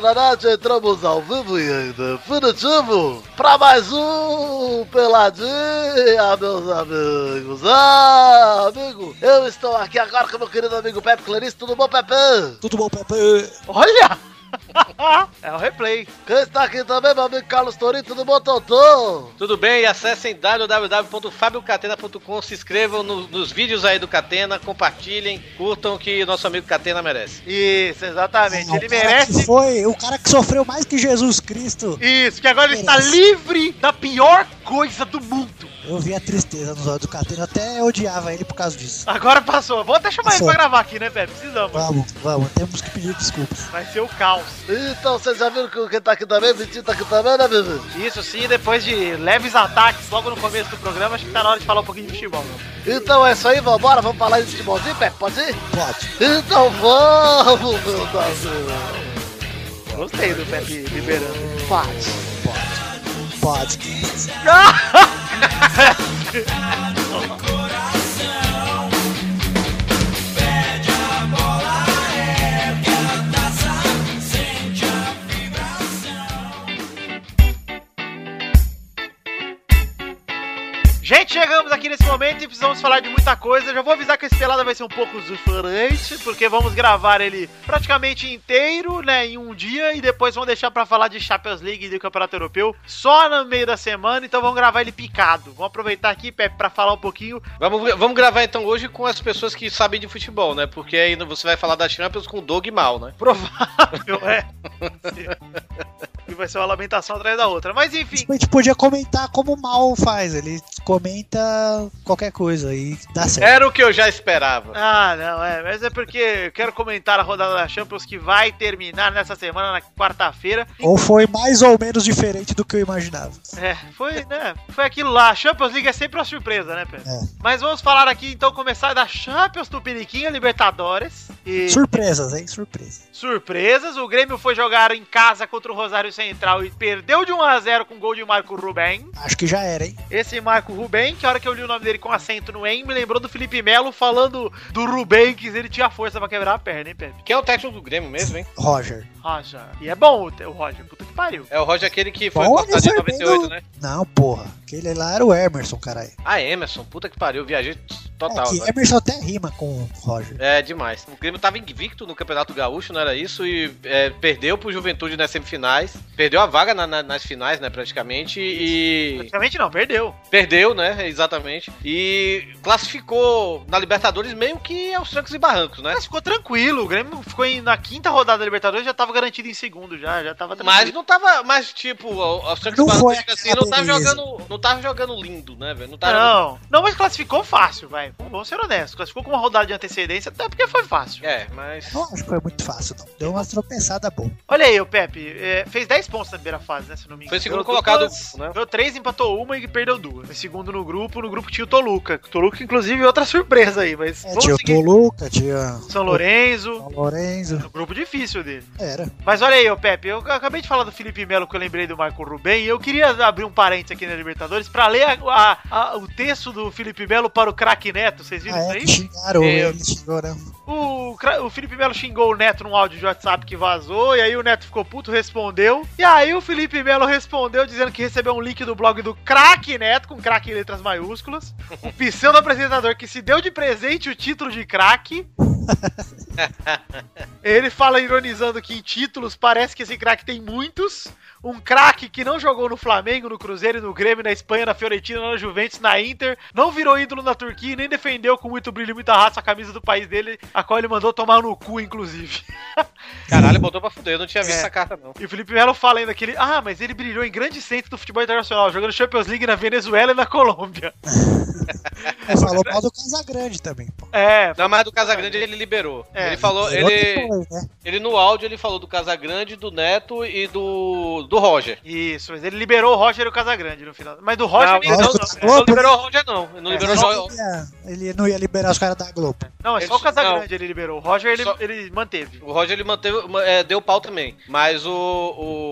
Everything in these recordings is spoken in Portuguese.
na Net, entramos ao vivo e em definitivo para mais um Peladinha, meus amigos. Ah, amigo, eu estou aqui agora com meu querido amigo Pepe Clarice. Tudo bom, Pepe? Tudo bom, Pepe? Olha! É o replay. Quem está aqui também, meu amigo Carlos Torinho. Tudo bom, Totô? Tudo bem? E acessem www.fabiocatena.com, se inscrevam no- nos vídeos aí do Catena, compartilhem, curtam que o nosso amigo Catena merece. Isso, exatamente. Ah, Ele merece. Foi o cara que sofreu mais que Jesus Cristo. Isso, que agora ele está livre da pior coisa do mundo. Eu vi a tristeza nos olhos do Catena, até odiava ele por causa disso. Agora passou. Vou até chamar ele Passou. pra gravar aqui, né, Pepe? Precisamos. Vamos, vamos, temos que pedir desculpas. Vai ser o caos. Então, vocês já viram que quem tá aqui também? Vitinho tá aqui também, né, bebê? Isso sim, depois de leves ataques logo no começo do programa, acho que tá na hora de falar um pouquinho de futebol. meu. Então é isso aí, vambora, vamos falar de futebolzinho, Pepe, pode ir? Pode. Então vamos, meu Brasil. Gostei do Pepe liberando. Pode. Pode pod. Gente, chegamos aqui nesse momento e precisamos falar de muita coisa. Já vou avisar que esse pelada vai ser um pouco diferente, porque vamos gravar ele praticamente inteiro, né, em um dia, e depois vamos deixar pra falar de Champions League e do Campeonato Europeu só no meio da semana, então vamos gravar ele picado. Vamos aproveitar aqui, Pepe, pra falar um pouquinho. Vamos, vamos gravar então hoje com as pessoas que sabem de futebol, né? Porque aí você vai falar da Champions com o Doug Mal, né? Provável, é. E vai ser uma lamentação atrás da outra. Mas enfim, A gente podia comentar como o mal faz. Ele comenta qualquer coisa e dá certo. Era o que eu já esperava. Ah, não, é. Mas é porque eu quero comentar a rodada da Champions que vai terminar nessa semana, na quarta-feira. Ou foi mais ou menos diferente do que eu imaginava. É, foi, né? Foi aquilo lá. A Champions League é sempre uma surpresa, né, Pedro? É. Mas vamos falar aqui, então, começar da Champions Tupiniquim, a Libertadores. E Surpresas, hein? Surpresa. surpresas. O Grêmio foi jogar em casa contra o Rosário Central e perdeu de 1 a 0 com gol de Marco Ruben. Acho que já era, hein? Esse Marco Ruben, que a hora que eu li o nome dele com acento no em, me lembrou do Felipe Melo falando do Ruben, que ele tinha força pra quebrar a perna, hein, Pedro? Quem é o técnico do Grêmio mesmo, hein? Roger. Roger. E é bom o, o Roger, puta que pariu. É o Roger aquele que foi ele em foi bem 98, no- né? Não, porra. Aquele lá era o Emerson, caralho. Ah, Emerson, puta que pariu, viajei total. é que agora. Emerson até rima com o Roger. É demais. O Grêmio tava invicto no Campeonato Gaúcho, não era isso? E é, perdeu pro Juventude nas semifinais. Perdeu a vaga na- na- nas finais, né, praticamente. E. Praticamente não, perdeu. Perdeu, né? Exatamente. E classificou na Libertadores meio que aos trancos e barrancos, né? Mas ficou tranquilo, o Grêmio ficou em- na quinta rodada da Libertadores, já tava garantido em segundo, já, já tava tranquilo. Mas não tava. Mas, tipo, aos trancos e barrancos, assim, aquela não tava jogando. Não tava jogando lindo, né, velho? Não tava. Não, não, mas classificou fácil, vai. Vamos ser honestos. Classificou com uma rodada de antecedência, até porque foi fácil. É, mas. Não acho que foi muito fácil, não. Deu uma tropeçada boa. Olha aí, o Pepe, é, fez 10 pontos na primeira fase, né? Se não me engano. Foi segundo Ganhou colocado, duas, né? Ganhou 3, empatou uma e perdeu duas. Foi segundo no grupo, no grupo tinha o Toluca. Toluca, inclusive, outra surpresa aí, mas É, tinha o. Toluca, tinha São Lourenço, o Lorenzo. um grupo difícil dele. Era. Mas olha aí, ô Pepe, eu acabei de falar do Felipe Melo que eu lembrei do Marco Ruben e eu queria abrir um parênteses aqui na Libertadores pra ler a- a- a- o texto do Felipe Melo para o craque Neto. Vocês viram Ah, isso é, aí? que xingaram Eu- ele, xingou, né? O, o Felipe Melo xingou o Neto num áudio de WhatsApp que vazou, e aí o Neto ficou puto, respondeu. E aí o Felipe Melo respondeu dizendo que recebeu um link do blog do Craque Neto, com craque em letras maiúsculas. O pseudo apresentador que se deu de presente o título de craque. Ele fala ironizando que em títulos parece que esse craque tem muitos. Um craque que não jogou no Flamengo, no Cruzeiro, no Grêmio, na Espanha, na Fiorentina, na Juventus, na Inter, não virou ídolo na Turquia e nem defendeu com muito brilho e muita raça a camisa do país dele, a qual ele mandou tomar no cu, inclusive. Caralho, botou pra fuder, eu não tinha visto É. essa carta, não. E o Felipe Melo fala ainda que ele. Ah, mas ele brilhou em grande centro do futebol internacional, jogando Champions League na Venezuela e na Colômbia. Ele falou mal do Casagrande também, pô. É, Não, mas do Casagrande ele liberou. É. ele falou, ele, depois, né? ele no áudio ele falou do Casagrande, do Neto e do do Roger. isso, mas ele liberou o Roger e o Casagrande no final. Mas do Roger Não, nem não, não, Ele louco. não liberou o Roger não. Ele não É, liberou o ele, ia- ele não ia liberar os caras da Globo. Não, é Ele- só o Casagrande ele liberou. O Roger ele, Só- ele manteve. O Roger ele manteve, é, deu pau também. Mas o,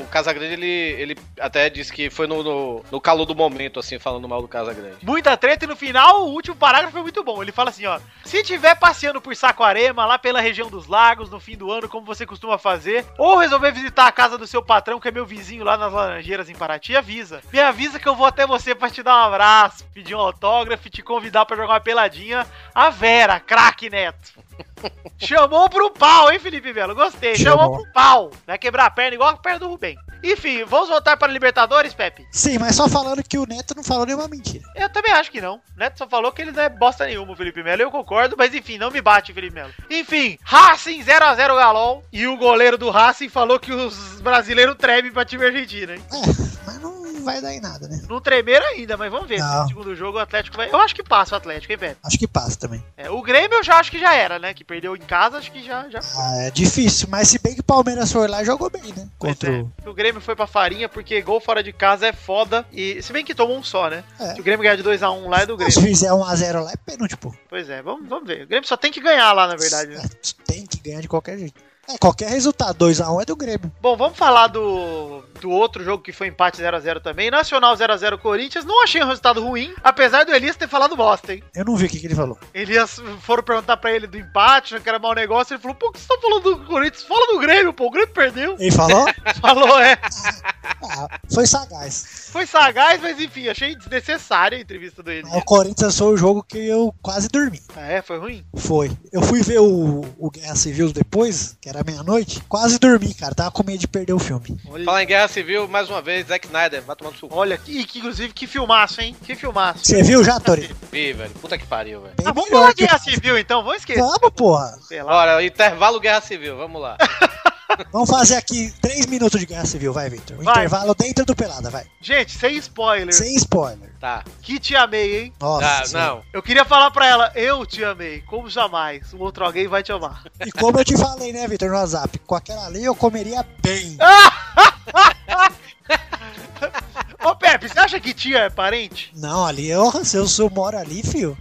o Casagrande ele, ele até disse que foi no, no, no calor do momento, assim, falando mal do Casagrande. Muita treta e no final o último parágrafo foi muito bom. Ele fala assim, ó: "Se tiver passeando por Saquarema, lá pela região dos lagos no fim do ano, como você costuma fazer, ou resolver visitar a casa do seu patrão, que é meu vizinho lá nas Laranjeiras em Paraty, avisa. Me avisa que eu vou até você pra te dar um abraço, pedir um autógrafo te convidar pra jogar uma peladinha. A Vera, craque Neto. Chamou pro pau, hein, Felipe Melo? Gostei. Chamou, Chamou. pro pau. Vai quebrar a perna igual a perna do Rubem. Enfim, vamos voltar para Libertadores, Pepe? Sim, mas só falando que o Neto não falou nenhuma mentira. Eu também acho que não. O Neto só falou que ele não é bosta nenhuma, o Felipe Melo. Eu concordo, mas enfim, não me bate, Felipe Melo. Enfim, Racing 0x0 Galol. E o goleiro do Racing falou que os brasileiros tremem pra time argentino, hein? É, mas não vai dar em nada, né? Não tremeram ainda, mas vamos ver. No segundo jogo o Atlético vai. Eu acho que passa o Atlético, hein, Pepe? Acho que passa também. É, o Grêmio eu já acho que já era, né? Que perdeu em casa, acho que já. já... Ah, é difícil, mas se bem que o Palmeiras foi lá, jogou bem, né? Contra é. o. O Grêmio foi pra farinha porque gol fora de casa é foda. E se bem que tomou um só, né? É. Se o Grêmio ganhar de 2x1 lá é do Se Grêmio. fizer 1x0 lá, é pênalti, pô. Pois é, vamos, vamos ver. O Grêmio só tem que ganhar lá, na verdade. Né? É, tem que ganhar de qualquer jeito. É, qualquer resultado, 2x1 é do Grêmio. Bom, vamos falar do, do outro jogo que foi empate 0x0 também. Nacional 0x0 Corinthians. Não achei um resultado ruim, apesar do Elias ter falado bosta, hein? Eu não vi o que, que ele falou. Elias foram perguntar pra ele do empate, que era mau negócio. Ele falou: pô, o que você tá falando do Corinthians? Fala do Grêmio, pô. O Grêmio perdeu. Ele falou? Falou, é. ah, foi sagaz. Foi sagaz, mas enfim, achei desnecessária a entrevista do Elias. O Corinthians foi o jogo que eu quase dormi. Ah, é? Foi ruim? Foi. Eu fui ver o, o Guerra Civil depois, que era meia-noite. Quase dormi, cara. Tava com medo de perder o filme. Olha, Falar em Guerra Civil, mais uma vez, Zack Snyder, vai tomando suco. olha que, que, inclusive, que filmaço, hein? Que filmaço. Você viu já, Tori? Vi, velho. Puta que pariu, velho. Ah, vamos falar Guerra Civil, então. Vamos esquecer. Vamos, porra. Sei lá. Bora, intervalo Guerra Civil, vamos lá. Vamos fazer aqui 3 minutos de Guerra Civil, vai, Victor. Um Vai. intervalo dentro do Pelada, vai. Gente, sem spoiler. Sem spoiler. Tá. Que te amei, hein? Nossa. Tá, não. Eu queria falar pra ela, eu te amei, como jamais. Um outro alguém vai te amar. E como eu te falei, né, Victor, no WhatsApp, com aquela ali eu comeria bem. Ô Pepe, você acha que tia é parente? Não, ali eu, se eu, se eu moro ali, fio.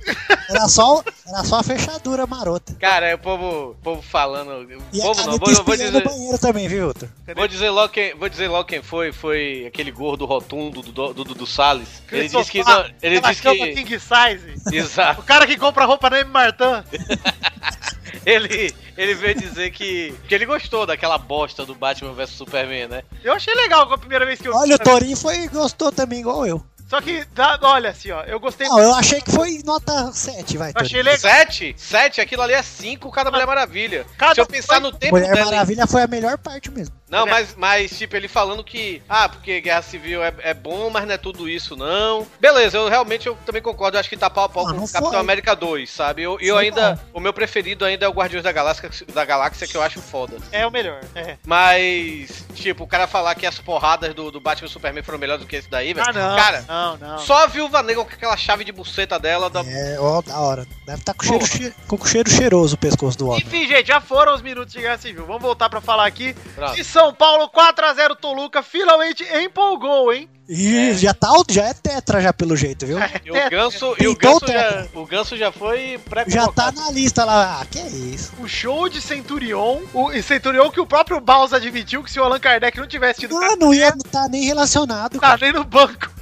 Era só, era só a fechadura marota. Cara, é o povo, o povo falando. E povo a não, vou, vou espinha no dizer. banheiro também, viu, Victor? Vou dizer, logo quem, vou dizer logo quem foi. Foi aquele gordo rotundo do do, do, do Salles. Ele disse que. Não, ele disse que. King Size. Exato. O cara que compra roupa na M. Martin. Ele, ele veio dizer que. Que ele gostou daquela bosta do Batman vs Superman, né? Eu achei legal com a primeira vez que eu Olha, o Torinho foi, gostou também, igual eu. Só que, dá- olha assim, ó, eu gostei Não, eu achei que foi nota 7, vai, Eu achei legal. Sete? Sete? Aquilo ali é cinco cada Mulher Maravilha. Cada Se eu pensar foi- no tempo Mulher dela. Maravilha foi a melhor parte mesmo. Não, mas, mas, tipo, ele falando que. Ah, porque Guerra Civil é, é bom, mas não é tudo isso, não. Beleza, eu realmente eu também concordo. Eu acho que tá pau a pau Ah, com não o Capitão foi. América 2, sabe? Eu, eu Foi ainda. O meu preferido ainda é o Guardiões da Galáxia, da Galáxia, que eu acho foda. É o melhor. É. Mas, tipo, o cara falar que as porradas do, do Batman e Superman foram melhores do que esse daí, velho. Ah, não. Cara, Não, não. só a Viúva Negra com aquela chave de buceta dela. Da... É, ó, da hora. Deve estar com, cheiro, che- com cheiro cheiroso o pescoço do homem. Enfim, gente, já foram os minutos de Guerra Civil. Vamos voltar pra falar aqui. Pronto. São Paulo, 4x0 Toluca, finalmente empolgou, hein? E já tá, já é tetra já pelo jeito, viu? E o Ganso, e o Pintou Ganso, já, o Ganso já foi pré Já tá na lista lá. Ah, que é isso? O show de Centurion, o e Centurion que o próprio Baus admitiu que se o Allan Kardec não tivesse tido Ah, não ia tá nem relacionado, tá cara. nem no banco.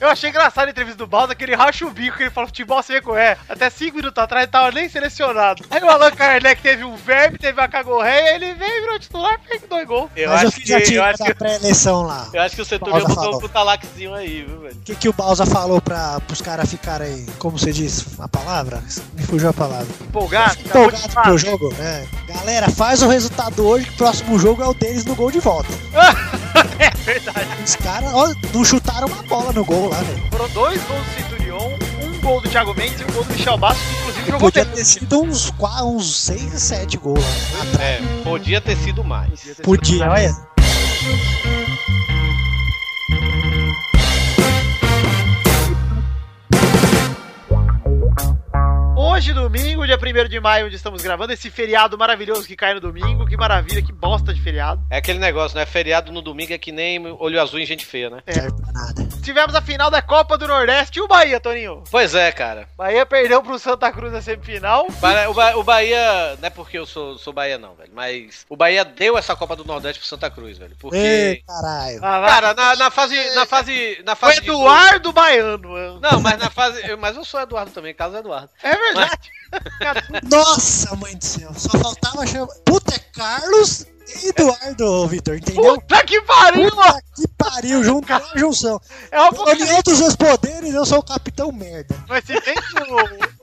Eu achei engraçado a entrevista do Baus, que ele racha o bico, que ele fala futebol seco, é. Até 5 minutos atrás ele tava nem selecionado. Aí o Allan Kardec teve um verme, teve uma cagorreia, ele veio e virou titular e fez dois gols. Eu Mas acho que, eu tira acho da que, pré-eleição lá. eu acho que o Pausa botou falou. um talaquezinho aí, viu, velho? O que, que o Bausa falou pra, pros caras ficarem, como você diz, a palavra? Me fugiu a palavra. Empolgado, Empolgado acabou pro jogo? É. Galera, faz o resultado hoje, que o próximo jogo é o deles no gol de volta. Verdade. Os caras, ó, não chutaram uma bola no gol lá, velho. Foram dois gols do Centurion, um gol do Thiago Mendes e um gol do Michel Bastos, que inclusive jogou Podia ter sido uns, uns 6, 7 gols lá atrás. É, podia ter sido mais. Podia ter sido Podia, mais. olha. Hoje, domingo, dia 1 de maio, onde estamos gravando, esse feriado maravilhoso que cai no domingo. Que maravilha, que bosta de feriado. É aquele negócio, né? Feriado no domingo é que nem olho azul em gente feia, né? Nada. Tivemos a final da Copa do Nordeste e o Bahia, Toninho. Pois é, cara. Bahia perdeu pro Santa Cruz na semifinal. O, Ba- o Bahia, não é porque eu sou, sou Bahia, não, velho. Mas o Bahia deu essa Copa do Nordeste pro Santa Cruz, velho. Porque. Ei, caralho. Ah. Cara, na, na fase. Na fase. Na o fase de- Eduardo Baiano. eu- Não, mas na fase. Mas eu sou Eduardo também, caso Eduardo. É verdade. Nossa, mãe do céu. Só faltava chamar. Puta, é Carlos e Eduardo, Vitor, entendeu? Puta que pariu, mano. Puta que pariu, juntou a junção. É uma união dos meus poderes, eu sou o capitão merda. Mas se bem que o...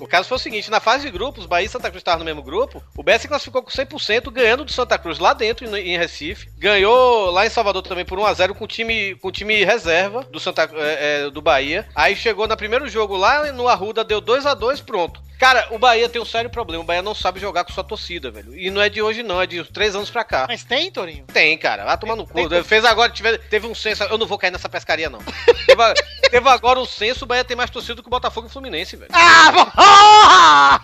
O caso foi o seguinte: na fase de grupos, Bahia e Santa Cruz estavam no mesmo grupo. O BS classificou com 100%, ganhando do Santa Cruz lá dentro, em em Recife. Ganhou lá em Salvador também por 1x0 com o time, com o time reserva do, Santa, é, é, do Bahia. Aí chegou no primeiro jogo lá no Arruda, deu 2x2, pronto. Cara, o Bahia tem um sério problema. O Bahia não sabe jogar com sua torcida, velho. E não é de hoje, não, é de uns três anos pra cá. Mas tem, Torinho? Tem, cara. Vai tomar no cu. Tem- Fez agora, tive- teve um censo. Eu não vou cair nessa pescaria, não. teve, teve agora um censo, o Bahia tem mais torcida que o Botafogo e o Fluminense, velho. Ah,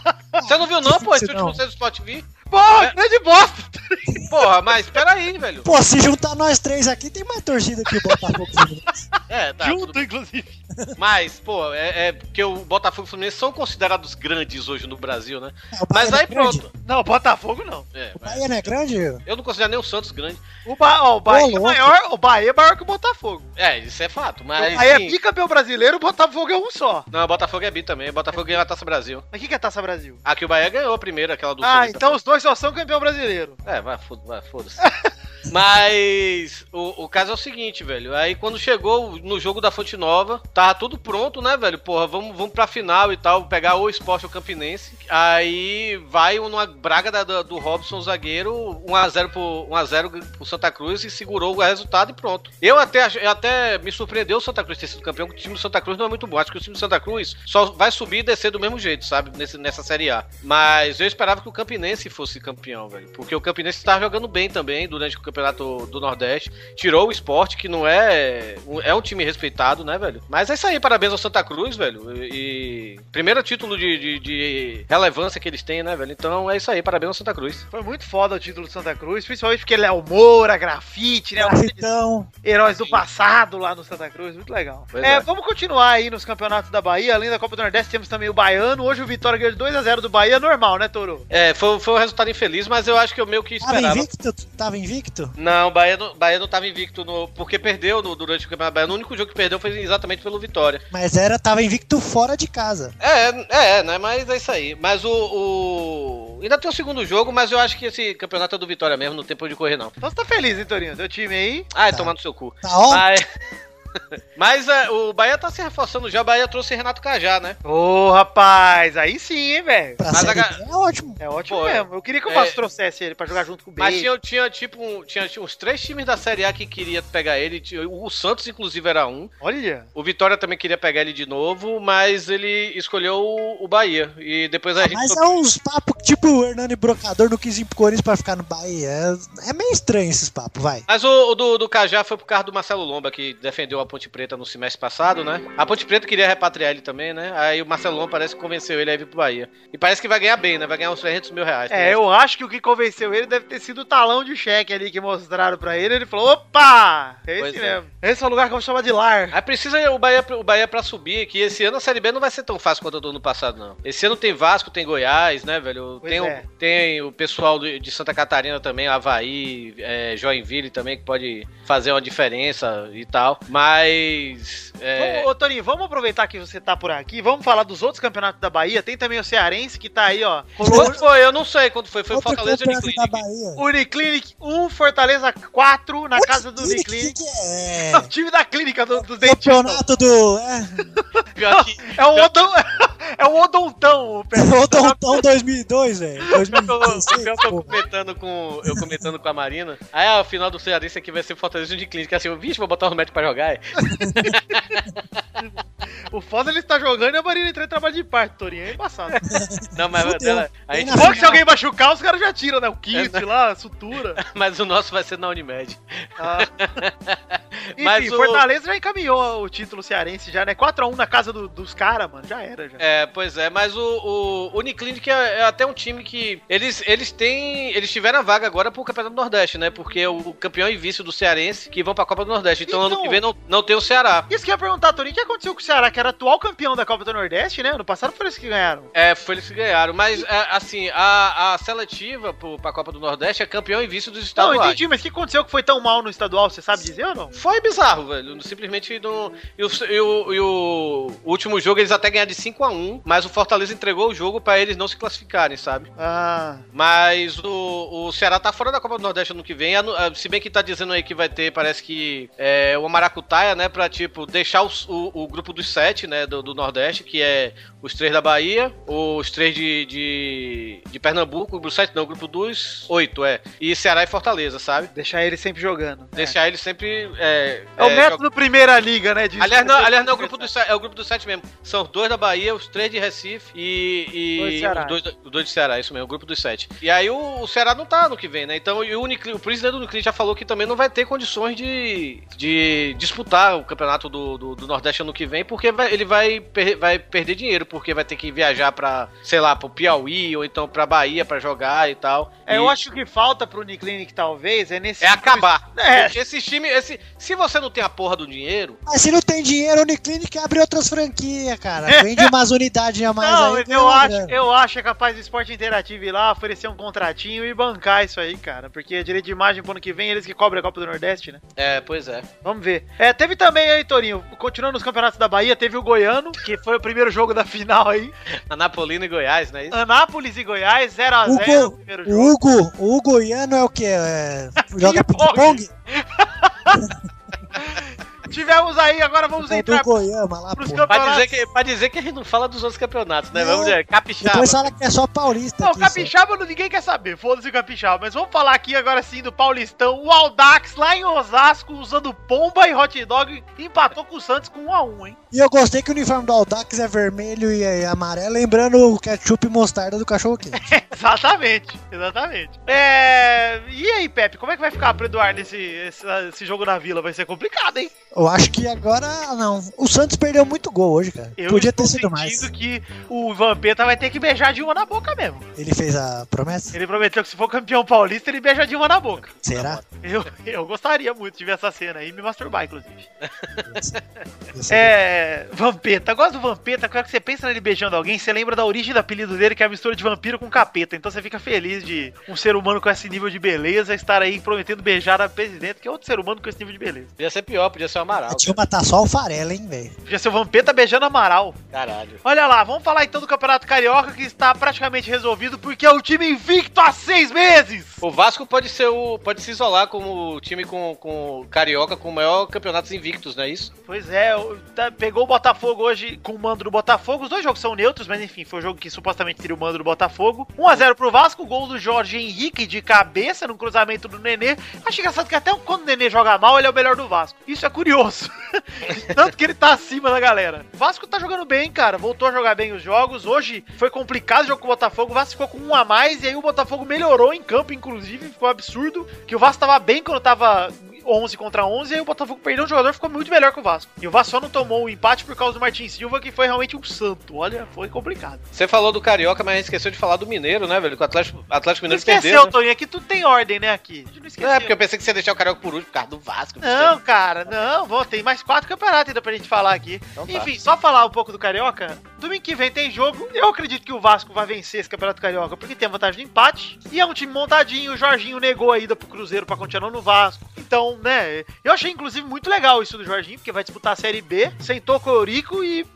porra! Você não viu, não, pô? Esse Não. último censo do Sport TV? Porra, grande bosta! Porra, mas peraí, velho. Pô, se juntar nós três aqui, tem mais torcida que o Botafogo. Fluminense. É, tá. tudo Junto, inclusive. Mas, pô, é, é porque o Botafogo e o Fluminense são considerados grandes hoje no Brasil, né? É, o Bahia Mas é aí grande? pronto. Não, Botafogo não. É, O mas Bahia não é grande? eu não considero nem o Santos grande. O, ba... ó, o Bahia Ô, é maior, o Bahia é maior que o Botafogo. É, isso é fato. Mas. Aí é enfim, bicampeão brasileiro, o Botafogo é um só. Não, o Botafogo é bi também. O Botafogo ganhou a Taça Brasil. Mas o que, que é Taça Brasil? Aqui o Bahia ganhou a primeira, aquela do Ah, Sulista. então os dois só são campeão brasileiro. É, vai, foda- vai, foda-se. Mas o, o caso é o seguinte, velho. Aí quando chegou no jogo da Fonte Nova, tava tudo pronto, né, velho? Porra, vamos, vamos pra final e tal, pegar o Sport ou Campinense. Aí vai uma braga da- da- do Robson, zagueiro, 1x0 pro, 1x0 pro Santa Cruz e segurou o resultado e pronto. Eu até, eu até me surpreendeu o Santa Cruz ter sido campeão, porque o time do Santa Cruz não é muito bom. Acho que o time do Santa Cruz só vai subir e descer do mesmo jeito, sabe? Nesse, nessa Série A. Mas eu esperava que o Campinense fosse campeão, velho. Porque o Campinense estava jogando bem também durante o Campeonato do Nordeste. Tirou o esporte, que não é. É um time respeitado, né, velho? Mas é isso aí, parabéns ao Santa Cruz, velho. E. Primeiro título de, de- de relevância que eles têm, né, velho? Então é isso aí, parabéns ao Santa Cruz. Foi muito foda o título do Santa Cruz, principalmente porque Léo Moura, grafite, né? Então, heróis do passado lá no Santa Cruz, muito legal. É, é. vamos continuar aí nos campeonatos da Bahia, além da Copa do Nordeste, temos também o Baiano. Hoje o Vitória ganhou de 2x0 do Bahia, normal, né, Toro? É, foi, foi um resultado infeliz, mas eu acho que eu meio que tava esperava. invicto? Tava invicto? Não, o Bahia não, Bahia não tava invicto no, porque perdeu no- durante o Campeonato Baiano. O único jogo que perdeu foi exatamente pelo Vitória. Mas era, tava invicto fora de casa. É, é, né? Mas é isso aí. Mas o, o- Ainda tem o segundo jogo, mas eu acho que esse campeonato é do Vitória mesmo, não tem pra onde correr, não. Então você tá feliz, hein, Torinho? Teu time aí. Ai, Tá. tomar no seu cu. Tá ó, Mas. Mas é, o Bahia tá se reforçando já. O Bahia trouxe Renato Cajá, né? Ô, rapaz, aí sim, hein, velho. mas a B é ótimo. É ótimo Pô, mesmo. Eu queria que o é- Vasco trouxesse ele pra jogar junto com o Mas Bale. tinha, tinha tipo um- tinha, tinha uns três times da Série A que queria pegar ele. O Santos, inclusive, era um. Olha. O Vitória também queria pegar ele de novo, mas ele escolheu o, o Bahia. E depois a gente. Mas é uns papos tipo o Hernani Brocador no 15 pro Corinthians pra ficar no Bahia. É, é meio estranho esses papos, vai. Mas o, o do, do Cajá foi por causa do Marcelo Lomba, que defendeu a Ponte Preta no semestre passado, né? A Ponte Preta queria repatriar ele também, né? Aí o Marcelo Lomba parece que convenceu ele a vir pro Bahia. E parece que vai ganhar bem, né? Vai ganhar uns 300 mil reais. É, eu acho que o que convenceu ele deve ter sido o talão de cheque ali que mostraram pra ele. Ele falou: opa! É Pois esse é. mesmo. Esse é o lugar que eu vou chamar de lar. Aí precisa o Bahia, o Bahia pra subir, que esse ano a Série B não vai ser tão fácil quanto a do ano passado, não. Esse ano tem Vasco, tem Goiás, né, velho? Pois Tem, é. o, tem o pessoal de Santa Catarina também, Havaí, é, Joinville também, que pode fazer uma diferença e tal. Mas. É, Ô, ô, Toninho, vamos aproveitar que você tá por aqui. Vamos falar dos outros campeonatos da Bahia. Tem também o Cearense que tá aí, ó. quando foi? Eu não sei quando foi. Foi o Fortaleza e o Uniclinic. Bahia. Uniclinic 1, Fortaleza 4, na casa do Uniclinic, que é? É o time da clínica do- dos dentistas. Campeonato do. É, que, É o, odon... é o odontão. o pé. o Dontão 2002, velho. pior que eu- 2016. pior que eu pô. comentando com, eu comentando com a Marina. Aí ah, o final do Cearense aqui vai ser Fortaleza e Uniclinic. Assim, eu, vixe, vou botar os médicos pra jogar. O foda é ele estar jogando e a Marina entra em trabalho de parto, Torinho. É embaçado. Não, mas Fudeu. dela, a gente que se alguém machucar, os caras já tiram, né? O kit É, lá, a sutura. Mas o nosso vai ser na Unimed. Ah, Enfim, Mas o- Fortaleza já encaminhou o título cearense já, né? 4x1 na casa do- dos caras, mano. Já era, já. É, pois é, mas o, o Uniclinic é, é até um time que. Eles, eles têm. Eles tiveram a vaga agora pro Campeonato do Nordeste, né? Porque é o campeão e vice do Cearense que vão pra Copa do Nordeste. Então, ano Então- que vem não, não tem o Ceará. Isso que eu ia perguntar, Toninho, o que aconteceu com o Ceará, que era atual campeão da Copa do Nordeste, né? Ano passado foi eles que ganharam. É, foi eles que ganharam. Mas, é, assim, a, a seletiva pro, pra Copa do Nordeste é campeão e vice dos Não, estaduais. entendi, mas o que aconteceu que foi tão mal no estadual, você sabe dizer ou não? Foi bizarro, velho. Simplesmente não. E o, e o- e o último jogo eles até ganharam de 5x1, mas o Fortaleza entregou o jogo pra eles não se classificarem, sabe? Ah, Mas o, o Ceará tá fora da Copa do Nordeste ano que vem. Se bem que tá dizendo aí que vai ter, parece que é, o Maracutaia, né? Pra, tipo, deixar os- o, o grupo dos sete, né? Do, do Nordeste, que é os três da Bahia, os três de, de, de Pernambuco, o grupo sete, não, o grupo dos oito, é. E Ceará e Fortaleza, sabe? deixar ele sempre jogando. Deixar eles sempre. É, É, o é, método Primeira Liga, né? de- Aliás, não, aliás, não é o grupo dos sete, é o grupo dos sete mesmo. São os dois da Bahia, os três de Recife e, e Dois Ceará. os, dois, os dois de Ceará, isso mesmo, o grupo dos sete. E aí o, o Ceará não tá no que vem, né? Então o, Uniclin, o presidente do Uniclin já falou que também não vai ter condições de, de disputar o campeonato do, do, do Nordeste ano que vem, porque vai- ele vai, per- vai perder dinheiro, porque vai ter que viajar pra, sei lá, pro Piauí ou então pra Bahia pra jogar e tal. É, E- eu acho que falta pro Uniclinic, talvez, é nesse. É acabar. É. Porque Esses times, esse, se você não tem a porra do dinheiro, Mas se não tem dinheiro, a Uniclinic abre outras franquias, cara. Vende umas unidades a mais Não, aí. eu acho, grana. eu acho que é capaz do esporte interativo ir lá, oferecer um contratinho e bancar isso aí, cara. Porque direito de imagem pro ano que vem, eles que cobrem a Copa do Nordeste, né? é, pois é. Vamos ver. É, teve também aí, Torinho, continuando os campeonatos da Bahia, teve o Goiano, que foi o primeiro jogo da final aí. Anapolina e Goiás, não é isso? Anápolis e Goiás, 0x0 no Hugo, primeiro o jogo. Hugo, o Hugoiano é o quê? É, joga Ping-pong. Tivemos aí, agora vamos É do entrar Goiama lá, pros pô. Pra campeonatos. dizer, que, pra dizer que a gente não fala dos outros campeonatos, né? Não. Vamos dizer, capixaba. Depois fala que é só paulista. Não, aqui, só. Capixaba ninguém quer saber, foda-se o Capixaba. Mas vamos falar aqui agora sim do Paulistão. O Aldax lá em Osasco, usando pomba e hot dog, empatou com o Santos com 1x1, hein? E eu gostei que o uniforme do Aldax é vermelho e é amarelo, lembrando o ketchup e mostarda do cachorro quente. exatamente, exatamente. É... E aí, Pepe, como é que vai ficar pro Eduardo esse, esse, esse jogo na Vila? Vai ser complicado, hein? Eu acho que agora não. O Santos perdeu muito gol hoje, cara. Eu Podia ter estou sido mais. sentindo que o Vampeta vai ter que beijar de uma na boca mesmo. Ele fez a promessa? Ele prometeu que se for campeão paulista, ele beija de uma na boca. Será? Eu, eu gostaria muito de ver essa cena aí e me masturbar, inclusive. É. Vampeta. Eu gosto do Vampeta. Quando você pensa nele beijando alguém, você lembra da origem do apelido dele, que é a mistura de vampiro com capeta. Então você fica feliz de um ser humano com esse nível de beleza estar aí prometendo beijar a presidente, que é outro ser humano com esse nível de beleza. Podia ser pior, podia ser o Amaral. Tinha matar só o Farela, hein, velho. Podia ser o Vampeta beijando Amaral. Caralho. Olha lá, vamos falar então do Campeonato Carioca, que está praticamente resolvido, porque é o time invicto há seis meses! O Vasco pode ser o. pode se isolar como o time com, com o Carioca com o maior campeonatos invictos, não é isso? Pois é, tá- pegou o Botafogo hoje com o mando do Botafogo. Os dois jogos são neutros, mas enfim, foi o jogo que supostamente teria o mando do Botafogo. 1x0 pro Vasco, gol do Jorge Henrique de cabeça no cruzamento do Nenê. Acho engraçado que até quando o Nenê joga mal, ele é o melhor do Vasco. Isso é curioso. Tanto que ele tá acima da galera. O Vasco tá jogando bem, cara. Voltou a jogar bem os jogos. Hoje foi complicado o jogo com o Botafogo. O Vasco ficou com um a mais e aí o Botafogo melhorou em campo, inclusive. Ficou absurdo. Que o Vasco tava bem quando tava 11 contra 11, e aí o Botafogo perdeu um jogador, ficou muito melhor que o Vasco. E o Vasco só não tomou o empate por causa do Martin Silva, que foi realmente um santo. Olha, foi complicado. Você falou do Carioca, mas esqueceu de falar do Mineiro, né, velho? Que o Atlético, Atlético Não Mineiro esqueceu, perdeu. Né? Toninho, aqui tudo tem ordem, né, aqui. Não esqueceu. É, porque eu pensei que você ia deixar o Carioca por último por causa do Vasco. Não, cara, não, vou, tem mais quatro campeonatos ainda pra gente falar aqui. Então tá. Enfim, só falar um pouco do Carioca. Domingo que vem tem jogo. Eu acredito que o Vasco vai vencer esse Campeonato Carioca porque tem a vantagem do empate. E é um time montadinho. O Jorginho negou a ida pro Cruzeiro pra continuar no Vasco. Então, né, eu achei inclusive muito legal isso do Jorginho, porque vai disputar a Série B, sentou com o Eurico e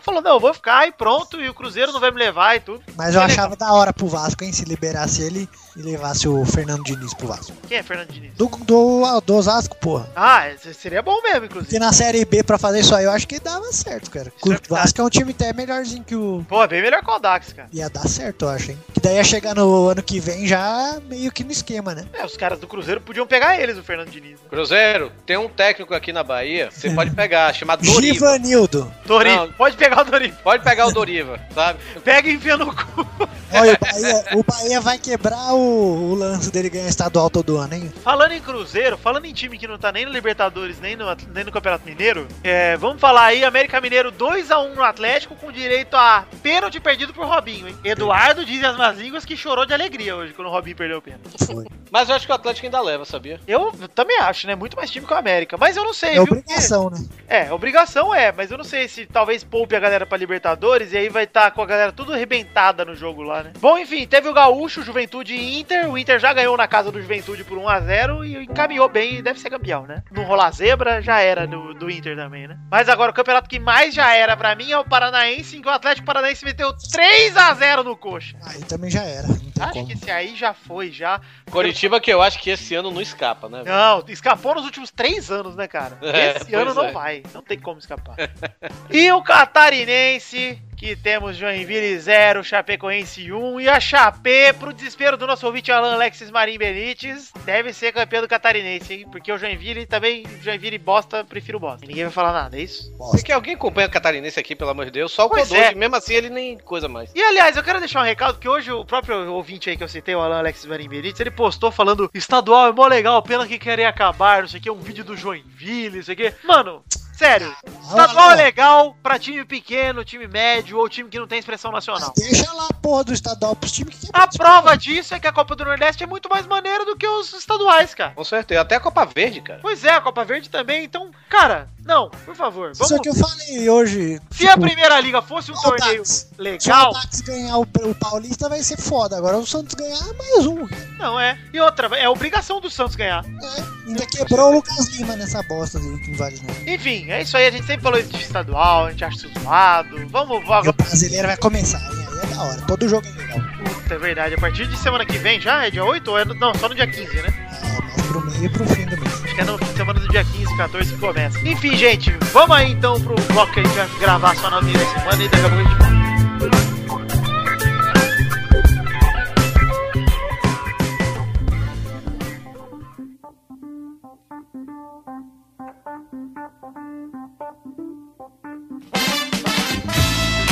falou: não, eu vou ficar e pronto. E o Cruzeiro não vai me levar e tudo. Mas eu Foi achava da hora pro Vasco, hein? Se liberasse ele e levasse o Fernando Diniz pro Vasco. Quem é Fernando Diniz? Do, do, do Osasco, porra. Ah, seria bom mesmo, inclusive. Porque na Série B, pra fazer isso aí, eu acho que dava certo, cara. Isso é O Vasco é um time até melhorzinho que o. Pô, é bem melhor que o Aldax, cara. Ia dar certo, eu acho, hein? Que daí ia chegar no ano que vem já meio que no esquema, né? É, os caras do Cruzeiro podiam pegar eles, o Fernando Diniz. né? Cruzeiro, tem um técnico aqui na Bahia, você pode pegar, chamado Doriva. Givanildo. Doriva, Não. pode pegar o Doriva. Pode pegar o Doriva, sabe? Pega e enfia no cu. Olha, o Bahia, o Bahia vai quebrar o, o lance dele ganhar estadual todo ano, hein? Falando em Cruzeiro, falando em time que não tá nem no Libertadores, nem no, nem no Campeonato Mineiro, é, vamos falar aí, América Mineiro 2x1 no Atlético, com direito a pênalti perdido por Robinho, hein? Eduardo diz as más línguas que chorou de alegria hoje quando o Robinho perdeu o pênalti. Foi. Mas eu acho que o Atlético ainda leva, sabia? Eu também acho, né? Muito mais time que o América. Mas eu não sei, É viu? obrigação, né? É, obrigação é, mas eu não sei se talvez poupe a galera pra Libertadores e aí vai estar com a galera tudo arrebentada no jogo lá, né? Bom, enfim, teve o Gaúcho, Juventude e Inter. O Inter já ganhou na casa do Juventude por 1x0 e encaminhou bem e deve ser campeão, né? Não rolar zebra, já era do, do Inter também, né? Mas agora o campeonato que mais já era pra mim é o Paranaense, em que o Atlético Paranaense meteu 3x0 no coxa. Aí também já era. Acho como. que esse aí já foi, já. Curitiba que eu acho que esse ano não escapa, né? velho? Não, escapou nos últimos três anos, né, cara? É, Esse ano pois não é. vai. Não tem como escapar. e o Catarinense, que temos Joinville 0, Chapecoense 1. E a Chape, pro desespero do nosso ouvinte Alan Alexis Marim Benítez, deve ser campeão do Catarinense, hein? Porque o Joinville também, Joinville bosta, prefiro bosta. Ninguém vai falar nada, é isso? Você que alguém acompanha o Catarinense aqui, pelo amor de Deus? Só o Codô, é. mesmo assim ele nem coisa mais. E aliás, eu quero deixar um recado que hoje o próprio ouvinte aí que eu citei, o Alan Alex Marim Benítez, ele postou falando estadual é mó legal, pena que querem acabar, não sei o que, um vídeo do Joinville, não sei o que. Mano, sério, estadual é legal pra time pequeno, time médio ou time que não tem expressão nacional. Deixa lá a porra do estadual pros times que A prova disso é que a Copa do Nordeste é muito mais maneira do que os estaduais, cara. Com certeza. Até a Copa Verde, cara. Pois é, a Copa Verde também, então, cara, não, por favor, Isso vamos. que eu falei hoje. Se a Primeira Liga fosse um o torneio Dax. Se o legal, Dax ganhar o, o Paulista vai ser foda. Agora o Santos ganhar mais um. não é. E outra, é obrigação do Santos ganhar. É, ainda quebrou o Lucas Lima nessa bosta dele que vale. Enfim, é isso aí. A gente sempre falou isso de estadual, a gente acha isso zoado. Vamos, E o vamos. brasileiro vai começar. E aí é da hora. Todo jogo é legal. Puta, é verdade. A partir de semana que vem já? É dia 8 ou é Não, só no dia 15, né? É, mais pro meio e pro fim do mês. Acho que é no semana do dia 15, 14 que começa. Enfim, gente, vamos aí então pro bloco que a gente vai gravar só na primeira semana e daqui a pouco a gente volta.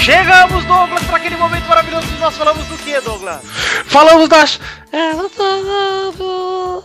Chegamos, Douglas, para aquele momento maravilhoso que nós falamos do que, Douglas? Falamos das.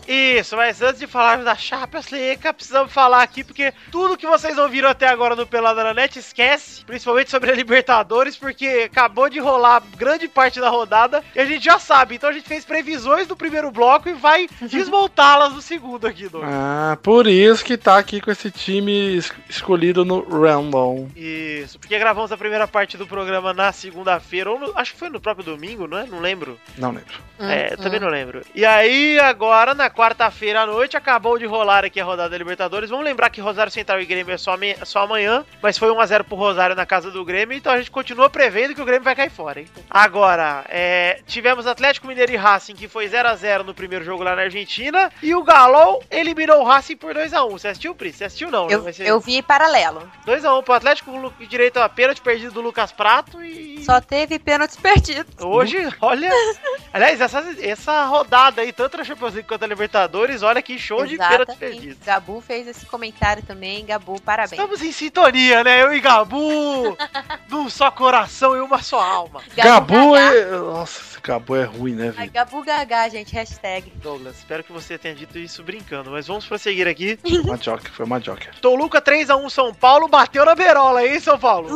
Isso, mas antes de falarmos da Champions League, precisamos falar aqui, porque tudo que vocês ouviram até agora no Pelada na Net, esquece, principalmente sobre a Libertadores, porque acabou de rolar grande parte da rodada e a gente já sabe. Então a gente fez previsões do primeiro bloco e vai desmontá-las no segundo aqui, Douglas. Ah, por isso que tá aqui com esse time es- escolhido no Random. Isso, porque gravamos a primeira parte do programa na segunda-feira, ou no- acho que foi no próprio domingo, não é? Não lembro. Não lembro. É, também não lembro. E aí, agora, na quarta-feira à noite, acabou de rolar aqui a rodada da Libertadores. Vamos lembrar que Rosário Central e Grêmio é só, me- só amanhã, mas foi 1x0 pro Rosário na casa do Grêmio, então a gente continua prevendo que o Grêmio vai cair fora, hein? Agora, é, tivemos Atlético Mineiro e Racing, que foi 0x0 no primeiro jogo lá na Argentina, e o Galol eliminou o Racing por 2x1. Você assistiu, Pri? Você assistiu não, né? Eu, Vai ser eu vi paralelo. 2x1 pro Atlético, direito a pênalti perdido do Lucas Prato e... Só teve pênaltis perdidos. Hoje, olha. Aliás, essa, essa rodada aí, tanto na Champions League quanto na Libertadores, olha que show de pênalti perdido. Gabu fez esse comentário também. Gabu, parabéns. Estamos em sintonia, né? Eu e Gabu, num só coração e uma só alma. Gabu Gagá. é. Nossa, esse Gabu é ruim, né, velho? Gabu Gagá, gente. Hashtag. Douglas, espero que você tenha dito isso brincando, mas vamos prosseguir aqui. Uma joker, foi uma joker. Toluca 3x1 São Paulo, bateu na berola, hein, São Paulo?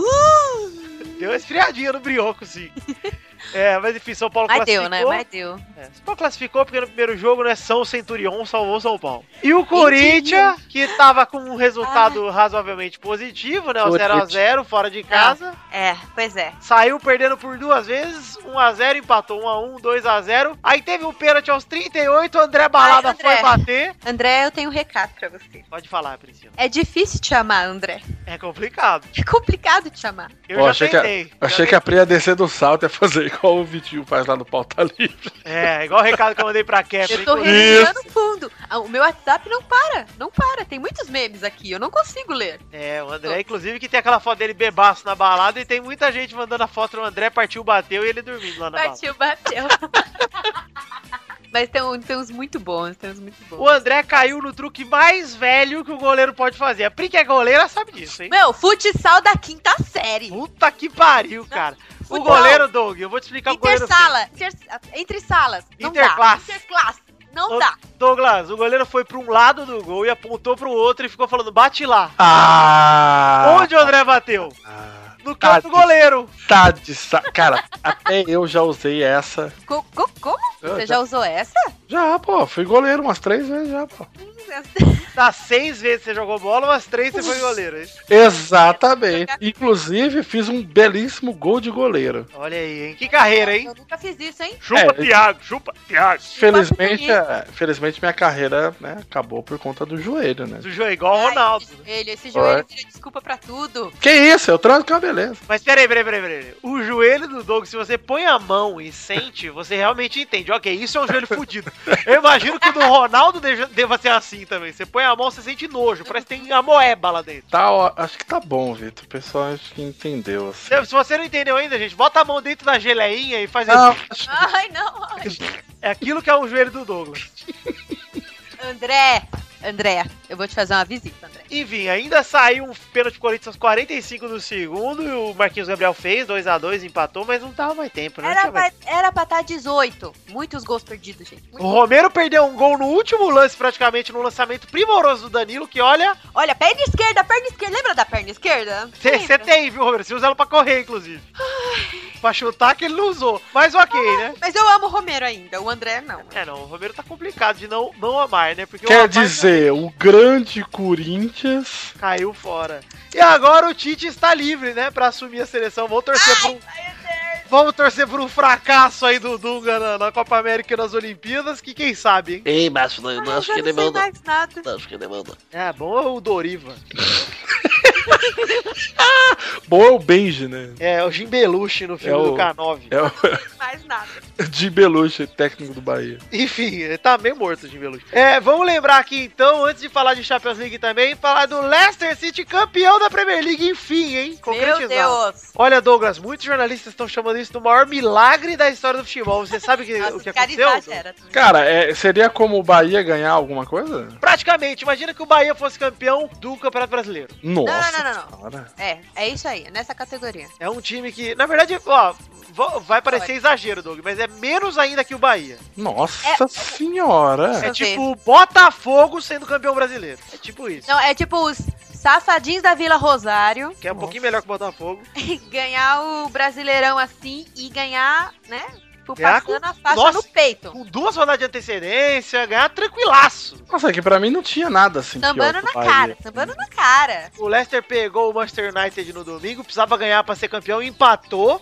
Deu uma esfriadinha no brioco, sim. É, mas enfim, São Paulo Mas classificou. deu, né? Mas deu. É, São Paulo classificou porque no primeiro jogo, né, São Centurion salvou São Paulo. E o Corinthians, que tava com um resultado razoavelmente positivo, né, o Putz. 0x0 fora de casa, É, pois é. saiu perdendo por duas vezes, 1x0, empatou 1x1, 2x0. Aí teve um pênalti aos 38, o André Balada Ai, André. foi bater. André, eu tenho um recado pra você. Pode falar, Priscila. É difícil te chamar, André. É complicado. É complicado te chamar. Eu Ó, já achei que, a, tentei. achei já que a Pri ia descer do salto e ia fazer igual o Vitinho faz lá no Pauta Livre. É, igual o recado que eu mandei pra Kefra. Eu tô respirando fundo. Ah, O meu WhatsApp não para. Não para. Tem muitos memes aqui. Eu não consigo ler. É, o André, inclusive, que tem aquela foto dele bebaço na balada e tem muita gente mandando a foto do André, partiu, bateu e ele dormindo lá na balada. Partiu, bateu. Mas tem, tem uns muito bons. Tem uns muito bons. O André caiu no truque mais velho que o goleiro pode fazer. A Pri que é goleira sabe disso, hein? Meu, futsal da quinta série. Puta que pariu, cara. O goleiro, Doug, eu vou te explicar o goleiro. Intersala. Inter, entre salas. Não Interclasse. dá. Interclasse. Não Ô, dá. Douglas, o goleiro foi pra um lado do gol e apontou pro outro e ficou falando, bate lá. Ah! Onde o André bateu? Ah, No campo do Tadinho. goleiro. tá de sa... Cara, até eu já usei essa. Co- co- como? Eu Você já- já usou essa? Já, pô. Fui goleiro umas três vezes já, pô. Das seis vezes você jogou bola, umas três você foi goleiro. hein? Exatamente. Inclusive, fiz um belíssimo gol de goleiro. Olha aí, hein? Que carreira, hein? Eu nunca fiz isso, hein? Chupa, É, Thiago, chupa, Thiago. Felizmente, é, felizmente minha carreira né, acabou por conta do joelho, né? Do joelho, igual o Ronaldo. Ai, esse joelho, esse joelho vira desculpa pra tudo. Que isso? Eu transo com a beleza. Mas peraí, peraí, peraí, peraí. O joelho do Doug, se você põe a mão e sente, você realmente entende. Ok, isso é um joelho fudido. Eu imagino que o do Ronaldo deva ser assim também. Você põe a mão, você sente nojo. Parece que tem a moeba lá dentro. Tá, ó, acho que tá bom, Vitor. O pessoal acho que entendeu. Assim. Se você não entendeu ainda, gente, bota a mão dentro da geleinha e faz Não, assim. Ai, não. ai. É aquilo que é o joelho do Douglas. André, André, eu vou te fazer uma visita, André. Enfim, ainda saiu um pênalti Corinthians aos 45 do segundo e o Marquinhos Gabriel fez, 2x2, empatou, mas não tava mais tempo, né? Era mais pra, era pra estar 18. Muitos gols perdidos, gente. O Muitos. Romero perdeu um gol no último lance, praticamente, no lançamento primoroso do Danilo, que olha, Olha, perna esquerda, perna esquerda. Lembra da perna esquerda? você tem, viu, Romero? Você usa ela pra correr, inclusive. Pra chutar que ele não usou. Mas ok, né? Mas eu amo o Romero ainda, o André não. É, não, o Romero tá complicado de não, não amar, né? Porque o Quer amar dizer, o grande Corinthians. caiu fora. E agora o Tite está livre, né, pra assumir a seleção. Vamos torcer por um... Vamos torcer por um fracasso aí do Dunga na, na Copa América e nas Olimpíadas, que quem sabe, hein? Ei, mas não, não acho que não ele sei manda. mais nada. Não acho que ele manda. É, bom é o Doriva. Bom é o Benji, né? É, o Jim Belushi no filme É o- do K9. É o Mais nada. de Belushi, técnico do Bahia. Enfim, ele tá meio morto o Jim Belushi. É, vamos lembrar aqui então, antes de falar de Champions League também, falar do Leicester City campeão da Premier League, enfim, hein? Meu Deus. Olha, Douglas, muitos jornalistas estão chamando isso do maior milagre da história do futebol. Você sabe que, Nossa, o que aconteceu? Também. Cara, é, seria como o Bahia ganhar alguma coisa? Praticamente, imagina que o Bahia fosse campeão do Campeonato Brasileiro. Nossa. não, não, não, não. Senhora. É, é isso aí, nessa categoria. É um time que, na verdade, ó, vai parecer exagero, Doug, mas é menos ainda que o Bahia. Nossa senhora. É Deixa eu tipo o Botafogo sendo campeão brasileiro. É tipo isso. Não, é tipo os safadinhos da Vila Rosário Que é um pouquinho melhor que o Botafogo. ganhar o Brasileirão assim e ganhar, né? Tipo, Ganhar passando com- a faixa Nossa. no peito. Com duas rodadas de antecedência, ganhar tranquilaço. Nossa, que pra mim não tinha nada assim. Sambando que na cara, sambando na cara. O Leicester pegou o Manchester United no domingo, precisava ganhar pra ser campeão, empatou.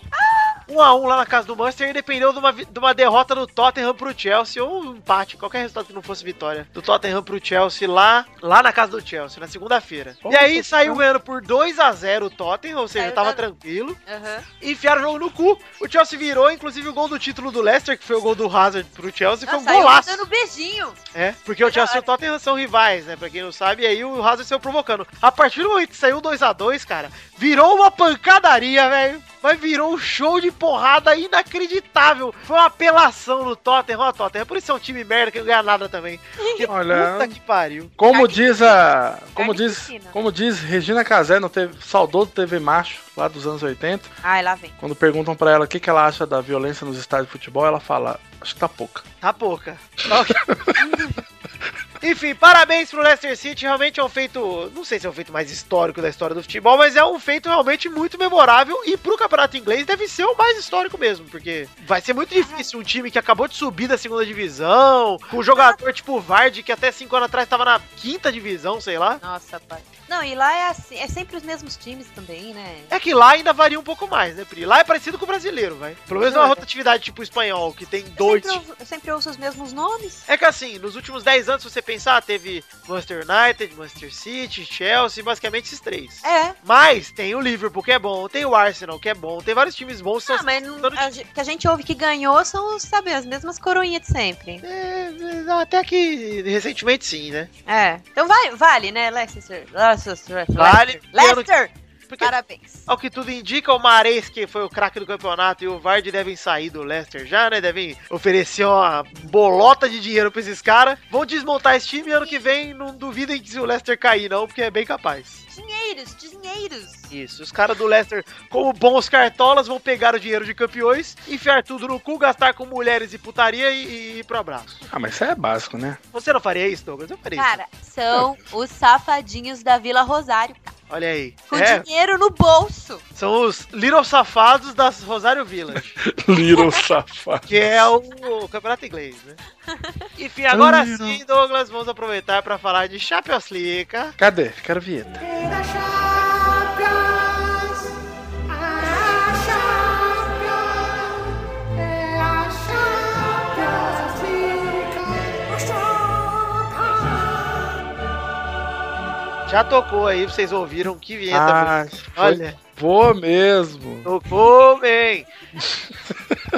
1 a 1 lá na casa do Manchester e dependeu de uma, de uma derrota do Tottenham pro Chelsea ou um empate, qualquer resultado que não fosse vitória. Do Tottenham pro Chelsea lá, lá na casa do Chelsea, na segunda-feira. E aí saiu ganhando por 2 a 0 o Tottenham, ou seja, Saiu tava dando- tranquilo. Aham. E enfiaram o jogo no cu. O Chelsea virou, inclusive o gol do título do Leicester, que foi o gol do Hazard pro Chelsea, foi um golaço. dando beijinho. É, porque o Chelsea e o Tottenham são rivais, né? Pra quem não sabe, e aí o Hazard saiu provocando. A partir do momento que saiu 2x2, cara, virou uma pancadaria, velho. Mas virou um show de porrada inacreditável. Foi uma apelação no Tottenham, ó, Tottenham. Por isso é um time merda que não ganha nada também. Que Olha- puta que pariu. Como diz a. Como diz, piscina. como diz Regina Casé no TV, saudoso TV Macho, lá dos anos 80, Ai, lá vem. quando perguntam pra ela o que, que ela acha da violência nos estádios de futebol, ela fala, acho que tá pouca. Tá pouca. Tá ok. Enfim, parabéns pro Leicester City. Realmente é um feito. Não sei se é um feito mais histórico da história do futebol, mas é um feito realmente muito memorável. E pro campeonato inglês deve ser o mais histórico mesmo, porque vai ser muito difícil um time que acabou de subir da segunda divisão, com um jogador tipo o Vardy, que até cinco anos atrás tava na quinta divisão, sei lá. Nossa, pai. Não, e lá é assim, é sempre os mesmos times também, né? É que lá ainda varia um pouco mais, né, Pri? Lá é parecido com o brasileiro, vai. Pelo menos é uma rotatividade tipo o espanhol, que tem Eu dois sempre, ouço, eu sempre ouço os mesmos nomes. É que assim, nos últimos 10 anos, se você pensar, teve Manchester United, Manchester City, Chelsea, basicamente esses três. É. Mas tem o Liverpool, que é bom, tem o Arsenal, que é bom, tem vários times bons. Ah, mas não, a gente- que a gente ouve que ganhou são, sabe, as mesmas coroinhas de sempre. É, é, até que recentemente sim, né? É. Então vai, vale, né, Leicester? Leicester. Vale. Leicester! Porque, Parabéns. ao que tudo indica, o Mares, que foi o craque do campeonato, e o Vardy devem sair do Leicester já, né? Devem oferecer uma bolota de dinheiro pra esses caras. Vão desmontar esse time e ano que vem não duvidem que se o Leicester cair, não, porque é bem capaz. dinheiros, dinheiros. Isso, os caras do Leicester, como bons cartolas, vão pegar o dinheiro de campeões, enfiar tudo no cu, gastar com mulheres e putaria e, e ir pro abraço. Ah, mas isso é básico, né? Você não faria isso, Douglas? Eu faria isso. Cara, são os safadinhos da Vila Rosário. Olha aí. Com É, dinheiro no bolso. são os Little Safados das Rosário Village. Little safado. Que é o, o campeonato inglês, né? Enfim, agora sim, Douglas, vamos aproveitar pra falar de League. Cadê? Quero vinheta. Já tocou aí, vocês ouviram que vinheta. Ah, Olha, boa mesmo. tocou bem.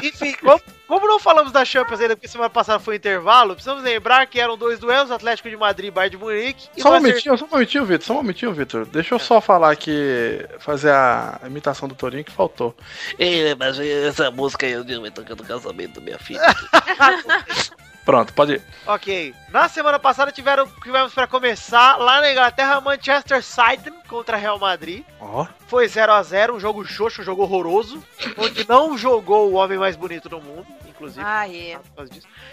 Enfim, como, como não falamos da Champions ainda, porque semana passada foi intervalo, precisamos lembrar que eram dois duelos, Atlético de Madrid e Bayern de Munique. Só um momentinho, só um momentinho, Vitor. Só um momentinho, Vitor. Deixa eu só falar aqui, fazer a imitação do Torinho que faltou. Ei, mas essa música aí eu me tocando no casamento da minha filha. Pronto, pode ir. Ok. Na semana passada tiveram, tivemos para começar lá na Inglaterra Manchester City contra Real Madrid. Ó. Foi 0 a 0 um jogo xoxo, um jogo horroroso, onde não jogou o homem mais bonito do mundo, inclusive. Ah, é.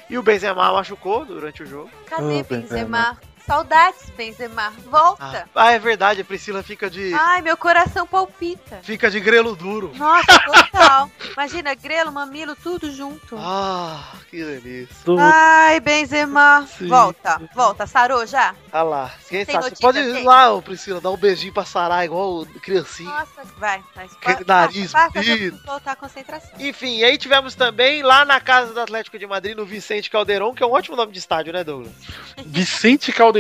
E o Benzema machucou durante o jogo. Cadê Oh, Benzema? Saudades, Benzema. Volta. Ah, é verdade, a Priscila fica de Ai, meu coração palpita. fica de grelo duro. Nossa, total. Imagina, grelo, mamilo, tudo junto. Ah, que delícia. Ai, Benzema. Sim. Volta, volta. Sarou já? Ah lá, quem Tem sabe? Você notícia, pode ir lá, ô Priscila, dar um beijinho pra Sarar igual o criancinha. Nossa, vai. Mas Que nariz passa, voltar a concentração. Enfim, e aí tivemos também lá na casa do Atlético de Madrid, no Vicente Caldeirão, que é um ótimo nome de estádio, né, Douglas? Vicente Caldeirão.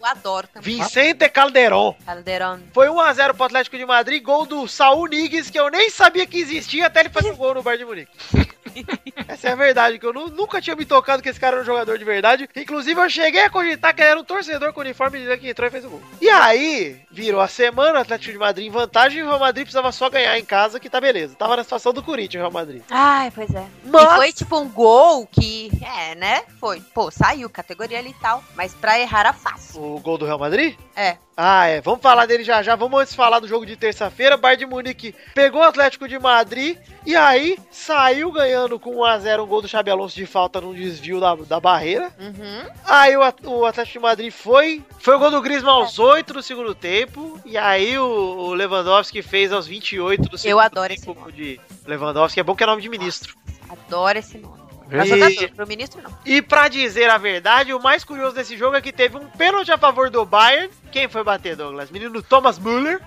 Eu adoro também. Vicente Caldeirão. Caldeirão. Foi 1x0 pro Atlético de Madrid, gol do Saul Niguez, que eu nem sabia que existia até ele fazer um gol no Bayern de Munique. Essa é a verdade, que eu nu- nunca tinha me tocado que esse cara era um jogador de verdade. Inclusive, eu cheguei a cogitar que ele era um torcedor com uniforme de que entrou e fez o gol. E aí, virou a semana, o Atlético de Madrid em vantagem e o Real Madrid precisava só ganhar em casa, que tá beleza. Tava na situação do Corinthians, o Real Madrid. Ai, pois é. Mas- E foi tipo um gol que, é, né? Foi, pô, saiu, categoria ali e tal. Mas pra errar era fácil. O gol do Real Madrid? É. Ah, é. Vamos falar dele já já. Vamos antes falar do jogo de terça-feira. Bayern de Munique pegou o Atlético de Madrid e aí saiu ganhando com 1x0 um gol do Xabi Alonso de falta num desvio da, da barreira. Uhum. Aí o, o Atlético de Madrid foi. Foi o gol do Griezmann aos 8 do segundo tempo. E aí o, o Lewandowski fez aos 28 do segundo adoro esse tempo nome. de Lewandowski. É bom que é nome de ministro. Adoro esse nome. Pra E- jogador, pro ministro não. E pra dizer a verdade, o mais curioso desse jogo é que teve um pênalti a favor do Bayern. Quem foi bater, Douglas? Menino Thomas Müller.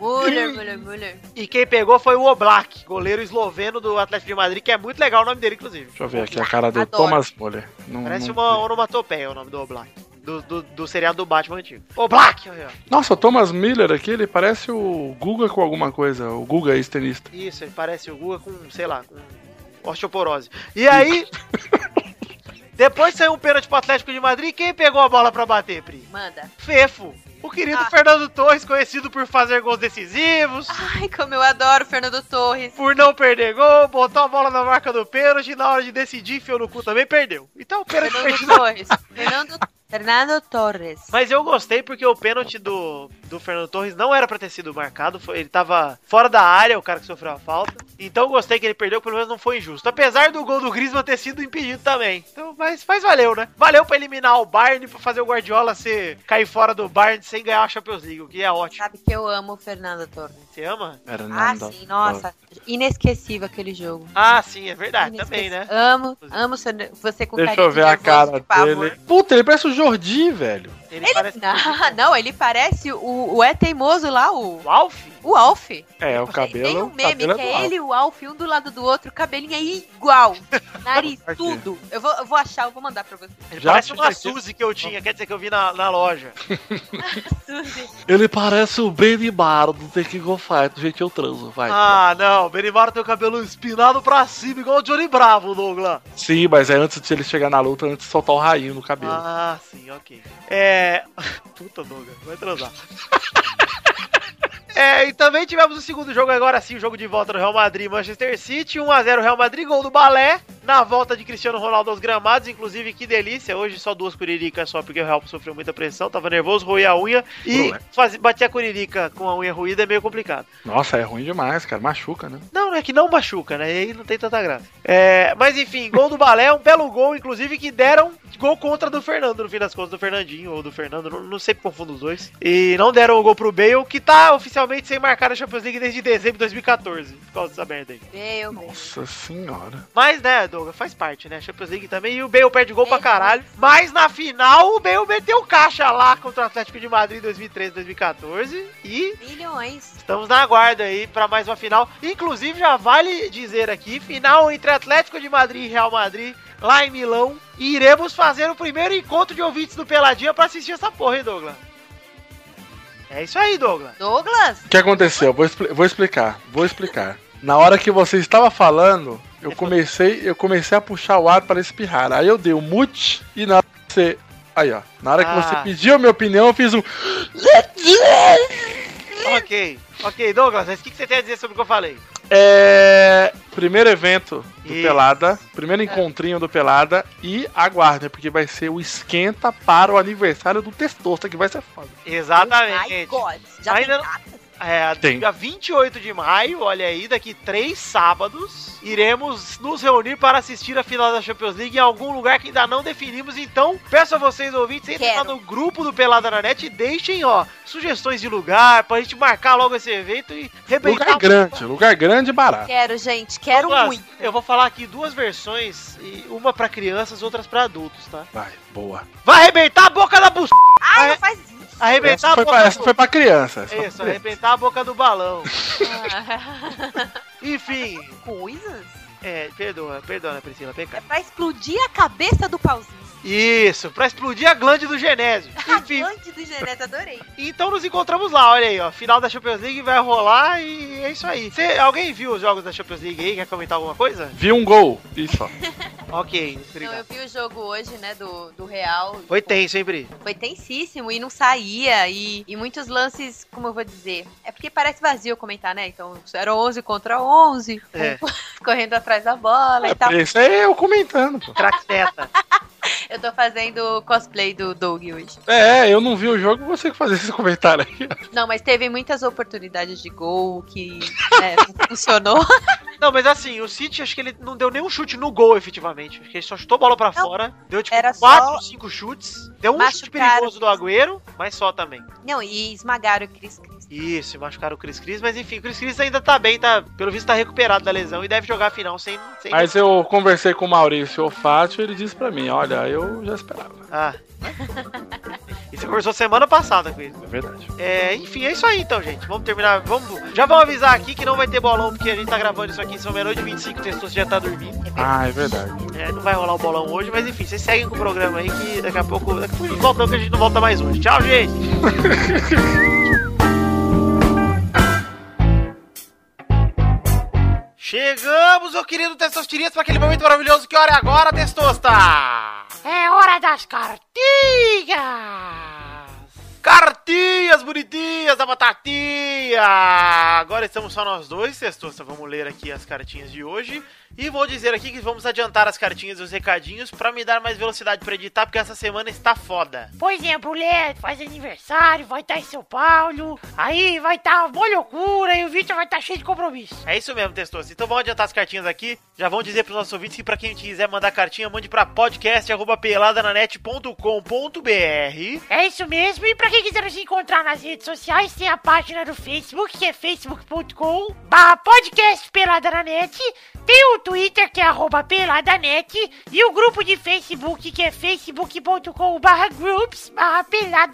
Müller, Müller, Müller. E quem pegou foi o Oblak, goleiro esloveno do Atlético de Madrid, que é muito legal o nome dele, inclusive. Deixa eu ver aqui a cara do Adoro. Thomas Muller. Não- Parece não uma onomatopeia o nome do Oblak. Do, do, do seriado do Batman antigo. Oblak! olha. Nossa, o Thomas Miller aqui, ele parece o Guga com alguma coisa. O Guga é ex-tenista. Isso, ele parece o Guga com, sei lá, com osteoporose. E aí... depois saiu um pênalti pro Atlético de Madrid. Quem pegou a bola pra bater, Pri? Manda. Fefo. O querido Ah. Fernando Torres, conhecido por fazer gols decisivos. Ai, como eu adoro o Fernando Torres. por não perder gol, botou a bola na marca do pênalti e na hora de decidir, enfiou no cu também, perdeu. Então o pênalti Fernando perdido. Torres. Fernando, Fernando Torres. Mas eu gostei porque o pênalti do, do Fernando Torres não era pra ter sido marcado, foi, ele tava fora da área, o cara que sofreu a falta. Então eu gostei que ele perdeu, pelo menos não foi injusto. Apesar do gol do Griezmann ter sido impedido também. Então, mas, mas valeu, né? Valeu pra eliminar o Bayern, pra fazer o Guardiola ser, cair fora do Bayern sem ganhar a Champions League, o que é ótimo. Sabe que eu amo o Fernando Torres. Você ama? Era Ah, sim, nossa. Inesquecível aquele jogo. Ah, sim, é verdade, também, né? Amo, amo você com Deixa eu de ver a cara de dele. Puta, ele parece o Jordi, velho. Ele, Ele, parece não, não, ele parece o, o é teimoso lá, o, o Alf. O Alf. É, o cabelo. Tem um o meme cabelo que do é Alf. ele e o Alf, um do lado do outro, o cabelinho é igual. Nariz, tudo. Eu vou, eu vou achar, eu vou mandar pra você. Ele Já parece uma Suzy que eu tinha, quer dizer que eu vi na, na loja. Suzy. Ele parece o Benimar do The King of Fighters. Gente, eu transo, vai. Ah, não, o Benimaro tem o cabelo espinado pra cima, igual o Johnny Bravo, Douglas. Sim, mas é antes de ele chegar na luta, antes de soltar o rainho no cabelo. Ah, sim, ok. É. Puta, Douglas, vai transar. É, e também tivemos o segundo jogo agora sim, o jogo de volta do Real Madrid Manchester City, 1x0 Real Madrid, gol do Balé. Na volta de Cristiano Ronaldo aos gramados, inclusive que delícia. Hoje só duas curiricas só porque o Real sofreu muita pressão, tava nervoso, roí a unha e fazer, bater a curirica com a unha ruída é meio complicado. Nossa, é ruim demais, cara. Machuca, né? Não, não é que não machuca, né? E aí não tem tanta graça. É, mas enfim, gol do Balé, um belo gol, inclusive, que deram gol contra do Fernando, no fim das contas, do Fernandinho ou do Fernando, não, não sei confundo os dois. E não deram o gol pro Bale, que tá oficialmente sem marcar a Champions League desde dezembro de 2014, por causa dessa merda aí. Meu, meu. Nossa senhora. Mas, né, Douglas, faz parte, né? Champions League também. E o Bale perde gol pra caralho. Mas na final, o Bale meteu caixa lá contra o Atlético de Madrid em 2013, 2014. E Milhões. estamos na guarda aí pra mais uma final. Inclusive, já vale dizer aqui: final entre Atlético de Madrid e Real Madrid, lá em Milão. E iremos fazer o primeiro encontro de ouvintes do Peladinha pra assistir essa porra, hein, Douglas? É isso aí, Douglas. Douglas? O que aconteceu? Vou, expli- vou explicar. Vou explicar. Na hora que você estava falando, eu comecei, eu comecei a puxar o ar para espirrar. Aí eu dei um mute e na hora que você. Aí, ó. Na hora que Ah. você pediu a minha opinião, eu fiz um. Ok. Ok, Douglas, mas o que que você tem a dizer sobre o que eu falei? É. Primeiro evento do Isso. Pelada. Primeiro encontrinho do Pelada. E aguardem, porque vai ser o esquenta para o aniversário do Testosta, que vai ser foda. Ai, Exatamente. God. Já Ainda tem não- data? É, Tem. dia 28 de maio, olha aí, daqui três sábados, iremos nos reunir para assistir a final da Champions League em algum lugar que ainda não definimos. Então, peço a vocês, ouvintes, entrem lá no grupo do Pelada na Net e deixem, ó, sugestões de lugar pra gente marcar logo esse evento e rebentar. Lugar grande, lugar grande e barato. Quero, gente. Quero muito. Eu vou falar aqui duas versões, uma pra crianças, outras pra adultos, tá? Vai, boa. Vai arrebentar a boca da bus... Ai, Ah, não faz isso. Arrebentar Essa a foi, boca pra, da essa foi pra criança. Isso, pra criança. arrebentar a boca do balão. Enfim, Coisas? é, perdoa, perdoa, Priscila, É pecado. pra explodir a cabeça do pauzinho. Isso, pra explodir a glande do Genésio. Enfim, Gigante do Genete, adorei. então nos encontramos lá, olha aí, ó. Final da Champions League vai rolar e é isso aí. Cê, alguém viu os jogos da Champions League aí? Quer comentar alguma coisa? Vi um gol. Isso, ó. Ok, Não, obrigado. eu vi o jogo hoje, né, do, do Real. Foi tenso, hein, Pri? Foi tensíssimo e não saía. E, e muitos lances, como eu vou dizer? É porque parece vazio comentar, né? Então, era 11 contra 11, É. correndo atrás da bola e tal. Esse é eu comentando, pô. Crack Teta. Eu tô fazendo cosplay do Doug hoje. É, eu não vi o jogo, você que fazer esse comentário aí. Não, mas teve muitas oportunidades de gol que né, não funcionou. Não, mas assim, o City acho que ele não deu nenhum chute no gol, efetivamente. Acho que ele só chutou a bola pra Não, fora. Deu tipo era 4, só 5 chutes. Deu um chute machucaram. perigoso do Agüero, mas só também. Não, e esmagaram o Cris. Isso, machucaram o Chris Cris, mas enfim, o Chris Cris ainda tá bem, tá, pelo visto tá recuperado da lesão e deve jogar a final sem. sem Mas eu conversei com o Maurício Olfátio e ele disse pra mim: Olha, eu já esperava. Ah. e você conversou semana passada com ele. É verdade. É, enfim, é isso aí então, gente. Vamos terminar. Vamos. Já vamos avisar aqui que não vai ter bolão, porque a gente tá gravando isso aqui, são meia-noite e 25, o Testoso já tá dormindo. Ah, é verdade. É, não vai rolar o bolão hoje, mas enfim, vocês seguem com o programa aí que daqui a pouco. Daqui a pouco a gente volta, não, que a gente não volta mais hoje. Tchau, gente! Chegamos, meu querido Testosterinhas, para aquele momento maravilhoso. Que hora é agora, Testosta? É hora das cartinhas! Cartinhas bonitinhas da batatinha! Agora estamos só nós dois, Testosta. Vamos ler aqui as cartinhas de hoje. E vou dizer aqui que vamos adiantar as cartinhas e os recadinhos pra me dar mais velocidade pra editar, porque essa semana está foda. Exemplo, o Lê faz aniversário, vai estar em São Paulo, aí vai estar uma loucura e o Victor vai estar cheio de compromisso. É isso mesmo, Testoso. Então vamos adiantar as cartinhas aqui. Já vão dizer pros nossos ouvintes que pra quem quiser mandar cartinha, mande pra podcast.peladananet.com.br. É isso mesmo, e pra quem quiser nos encontrar nas redes sociais, tem a página do Facebook, que é facebook.com barra podcast pelada na net, tem o Twitter, que é arroba peladanet, e o grupo de Facebook, que é facebook.com barra groups barra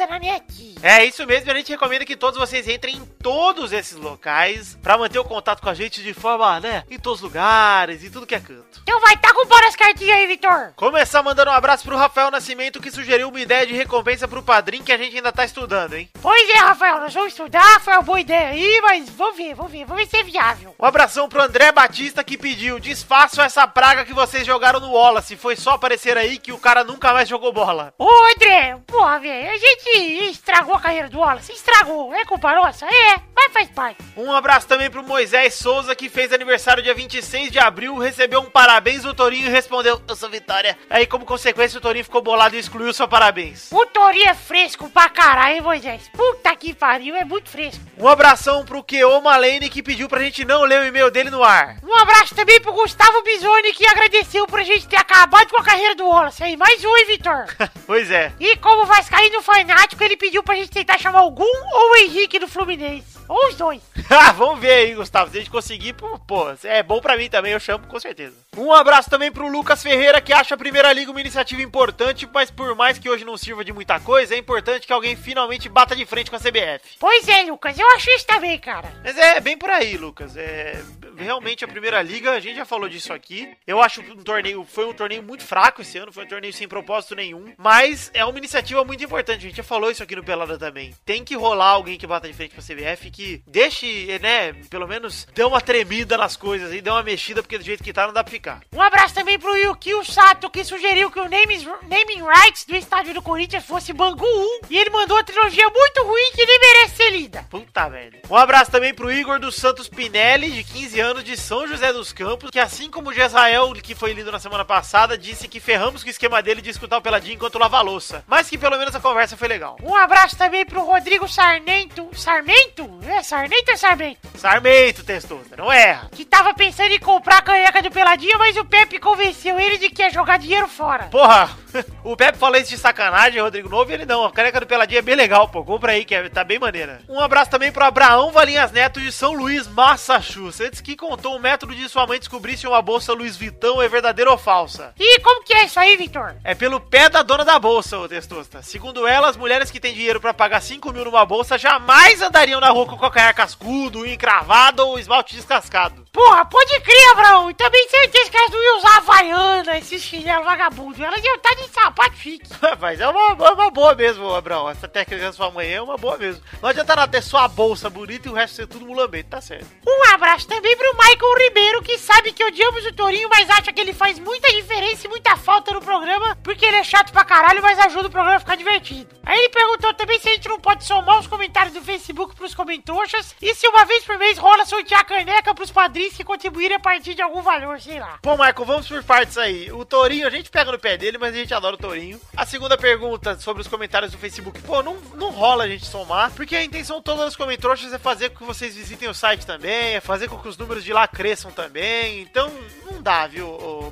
na net. É isso mesmo, a gente recomenda que todos vocês entrem em todos esses locais pra manter o contato com a gente de forma, né, em todos os lugares e tudo que é canto. Então vai, tá com bora as cartinhas aí, Vitor. Começar mandando um abraço pro Rafael Nascimento que sugeriu uma ideia de recompensa pro padrinho que a gente ainda tá estudando, hein? Pois é, Rafael, nós vamos estudar, foi uma boa ideia aí, mas vamos ver, vamos ver, vamos ver se é viável. Um abração pro André Batista que pediu: desfaçam essa praga que vocês jogaram no Wallace. Foi só aparecer aí que o cara nunca mais jogou bola. Ô, André, porra, velho, a gente estragou estragou a carreira do Wallace. Estragou. É culpa nossa? É, mas faz parte. Um abraço também pro Moisés Souza, que fez aniversário dia 26 de abril, recebeu um parabéns do Torinho e respondeu, eu sou Vitória. Aí, como consequência, o Torinho ficou bolado e excluiu seu parabéns. O Torinho é fresco pra caralho, hein, Moisés? Puta que pariu, é muito fresco. Um abração pro Keo Malene, que pediu pra gente não ler o e-mail dele no ar. Um abraço também pro Gustavo Bisoni, que agradeceu pra gente ter acabado com a carreira do Wallace. Aí, mais um, hein, Vitor? Pois é. E como Vascaíno fanático, ele pediu pra gente tentar chamar o Gum ou o Henrique do Fluminense. Ou os dois. Ah, Vamos ver aí, Gustavo. Se a gente conseguir, pô, pô, é bom pra mim também, eu chamo com certeza. Um abraço também pro Lucas Ferreira, que acha a Primeira Liga uma iniciativa importante, mas por mais que hoje não sirva de muita coisa, é importante que alguém finalmente bata de frente com a CBF. Pois é, Lucas, eu acho isso também, cara. Mas é bem por aí, Lucas. É realmente a Primeira Liga, a gente já falou disso aqui. Eu acho um torneio, foi um torneio muito fraco esse ano, foi um torneio sem propósito nenhum, mas é uma iniciativa muito importante. A gente já falou isso aqui no Pelada também. Tem que rolar alguém que bata de frente com a CBF que deixe, né, pelo menos dê uma tremida nas coisas e dê uma mexida, porque do jeito que tá não dá pra ficar. Um abraço também pro Yukio Sato, que sugeriu que o naming, naming rights do estádio do Corinthians fosse Bangu 1. E ele mandou uma trilogia muito ruim que nem merece ser lida. Puta merda. Um abraço também pro Igor dos Santos Pinelli, de 15 anos, de São José dos Campos, que assim como o Jezrael, que foi lido na semana passada, disse que ferramos com o esquema dele de escutar o Peladinho enquanto lava a louça. Mas que pelo menos a conversa foi legal. Um abraço também pro Rodrigo Sarmento. Sarmento? É, Sarmento ou Sarmento? Sarmento, testosta, não erra. Que tava pensando em comprar a canheca do Peladinho, mas o Pepe convenceu ele de que ia jogar dinheiro fora. Porra, o Pepe falou isso de sacanagem, Rodrigo Novo, e ele não. A caneca do Peladinho é bem legal, pô. Compra aí, que é- tá bem maneira. Um abraço também pro Abraão Valinhas Neto de São Luís, Massachusetts, que contou o método de sua mãe descobrir se uma bolsa Louis Vuitton é verdadeira ou falsa. E como que é isso aí, Vitor? É pelo pé da dona da bolsa, ô testosta. Segundo ela, as mulheres que têm dinheiro pra pagar 5 mil numa bolsa jamais andariam na rua com calcanhar cascudo, unha encravada ou esmalte descascado. Porra, pode crer, Abraão. E também certeza que elas não iam usar Havaiana, esses chinelos vagabundos. Elas iam estar de sapato chique. Mas é uma, é uma boa mesmo, Abraão. Essa técnica da sua mãe é uma boa mesmo. Não adianta nada ter só a bolsa bonita e o resto ser tudo mulambento, tá certo. Um abraço também pro Michael Ribeiro, que sabe que odiamos o Torinho, mas acha que ele faz muita diferença e muita falta no programa, porque ele é chato pra caralho, mas ajuda o programa a ficar divertido. Aí ele perguntou também se a gente não pode somar os comentários do Facebook pros comentoxas e se uma vez por mês rola sortear caneca pros padrinhos que contribuírem a partir de algum valor, sei lá. Pô, Michael, vamos por partes aí. O Torinho, a gente pega no pé dele, mas a gente adora o Torinho. A segunda pergunta sobre os comentários do Facebook. Pô, não, não rola a gente somar, porque a intenção toda dos comentários é fazer com que vocês visitem o site também, é fazer com que os números de lá cresçam também. Então, não dá, viu, ô?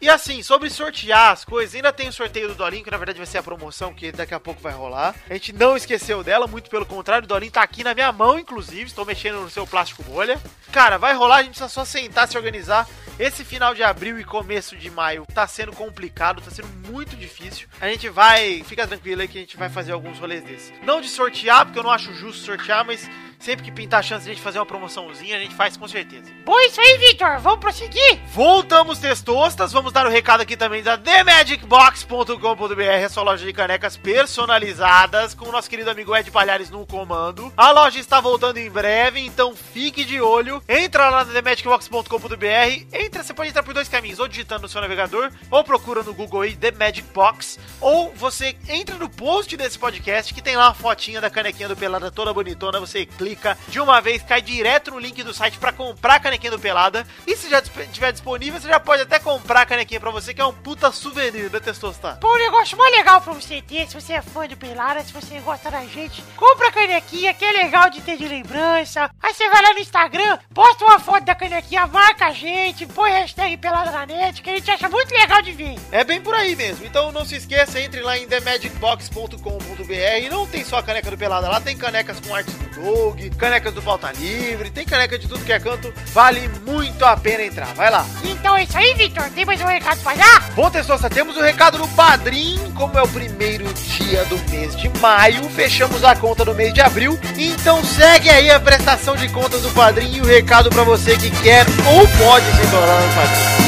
E assim, sobre sortear as coisas, ainda tem o sorteio do Dolinho, que na verdade vai ser a promoção que daqui a pouco vai rolar. A gente não esqueceu dela, muito pelo contrário, o Dolinho tá aqui na minha mão, inclusive, estou mexendo no seu plástico bolha. Cara, vai rolar, a gente precisa só sentar, se organizar. Esse final de abril e começo de maio tá sendo complicado, tá sendo muito difícil. A gente vai, fica tranquilo aí que a gente vai fazer alguns rolês desses. Não de sortear, porque eu não acho justo sortear, mas sempre que pintar a chance de a gente fazer uma promoçãozinha, a gente faz com certeza. Bom, isso aí, Vitor. Vamos prosseguir? Voltamos, testostas. Vamos dar o recado aqui também da TheMagicBox.com.br, a sua loja de canecas personalizadas, com o nosso querido amigo Ed Palhares no comando. A loja está voltando em breve, então fique de olho. Entra lá na TheMagicBox.com.br. Entra, você pode entrar por dois caminhos, ou digitando no seu navegador, ou procura no Google aí The Magic Box, ou você entra no post desse podcast que tem lá uma fotinha da canequinha do Pelada toda bonitona. Você clica de uma vez, cai direto no link do site para comprar a canequinha do Pelada. E se já estiver disponível, você já pode até comprar a canequinha pra você, que é um puta souvenir da Testosta. Pô, um negócio mais legal pra você ter, se você é fã do Pelada, se você gosta da gente, compra a canequinha, que é legal de ter de lembrança. Aí você vai lá no Instagram, posta uma foto da canequinha, marca a gente, põe hashtag Pelada na net, que a gente acha muito legal de ver. É bem por aí mesmo. Então não se esqueça, entre lá em themagicbox.com.br. Não tem só a caneca do Pelada lá, tem canecas com artes do Doug, canecas do Pauta Livre, tem caneca de tudo que é canto. Vale muito a pena entrar. Vai lá. Então é isso aí, Vitor. Tem mais um recado pra dar? Bom, Testosta, temos o recado do Padrim. Como é o primeiro dia do mês de maio, fechamos a conta do mês de abril. Então segue aí a prestação de contas do Padrim e o recado pra você que quer ou pode se tornar um padrinho.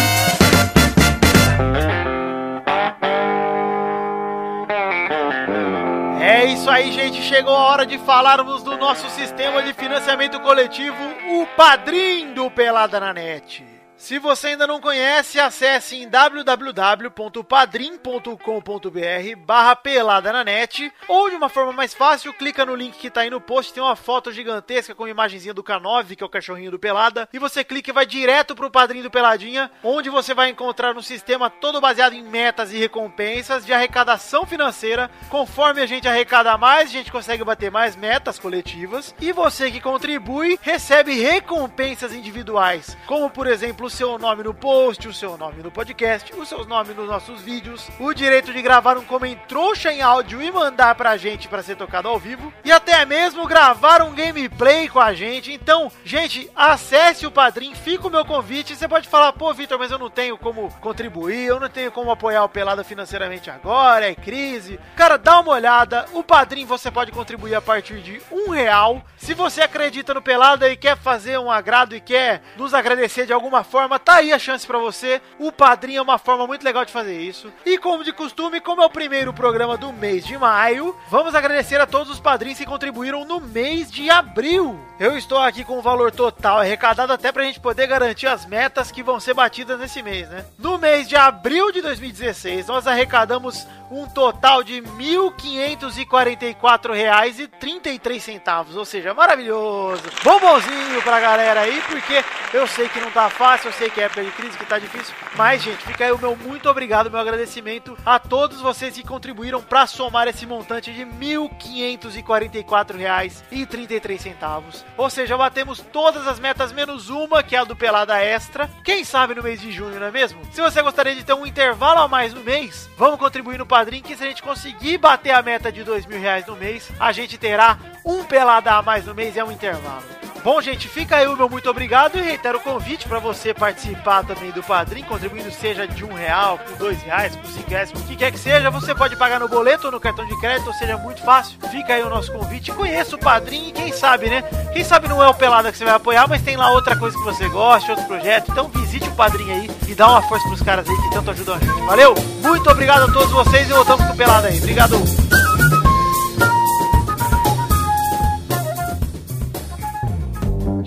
É isso aí, gente. Chegou a hora de falarmos do nosso sistema de financiamento coletivo, o Padrim do Pelada na Net. Se você ainda não conhece, acesse em www.padrim.com.br barra pelada na net ou de uma forma mais fácil, clica no link que tá aí no post, tem uma foto gigantesca com a imagenzinha do K9, que é o cachorrinho do Pelada, e você clica e vai direto pro Padrim do Peladinha, onde você vai encontrar um sistema todo baseado em metas e recompensas de arrecadação financeira. Conforme a gente arrecada mais, a gente consegue bater mais metas coletivas, e você que contribui recebe recompensas individuais, como por exemplo seu nome no post, o seu nome no podcast, os seus nomes nos nossos vídeos, o direito de gravar um trouxa em áudio e mandar pra gente para ser tocado ao vivo, e até mesmo gravar um gameplay com a gente. Então, gente, acesse o Padrim, fica o meu convite. Você pode falar, pô, Vitor, mas eu não tenho como contribuir, eu não tenho como apoiar o Pelada financeiramente agora, é crise. Cara, dá uma olhada. O Padrim você pode contribuir a partir de um real. Se você acredita no Pelada e quer fazer um agrado e quer nos agradecer de alguma forma, tá aí a chance para você. O Padrim é uma forma muito legal de fazer isso. E como de costume, como é o primeiro programa do mês de maio, vamos agradecer a todos os padrinhos que contribuíram no mês de abril. Eu estou aqui com o valor total arrecadado até pra gente poder garantir as metas que vão ser batidas nesse mês, né? No mês de abril de 2016, nós arrecadamos um total de R$ 1.544,33, ou seja, maravilhoso. Bombonzinho pra galera aí, porque eu sei que não tá fácil, eu sei que é época de crise, que tá difícil, mas gente, fica aí o meu muito obrigado, meu agradecimento a todos vocês que contribuíram para somar esse montante de R$ 1.544,33. Ou seja, batemos todas as metas menos uma, que é a do Pelada Extra. Quem sabe no mês de junho, não é mesmo? Se você gostaria de ter um intervalo a mais no mês, vamos contribuir no Padrim, que se a gente conseguir bater a meta de dois mil reais no mês, a gente terá um pelada a mais no mês e é um intervalo. Bom, gente, fica aí o meu muito obrigado e reitero o convite para você participar também do Padrim, contribuindo seja de um real, com dois reais, com cinco reais, o que quer que seja. Você pode pagar no boleto ou no cartão de crédito, ou seja, muito fácil. Fica aí o nosso convite. Conheça o Padrim e quem sabe, né? Quem sabe não é o Pelada que você vai apoiar, mas tem lá outra coisa que você gosta, outro projeto. Então visite o Padrim aí e dá uma força pros caras aí que tanto ajudam a gente. Valeu? Muito obrigado a todos vocês e voltamos com o Pelada aí. Obrigado.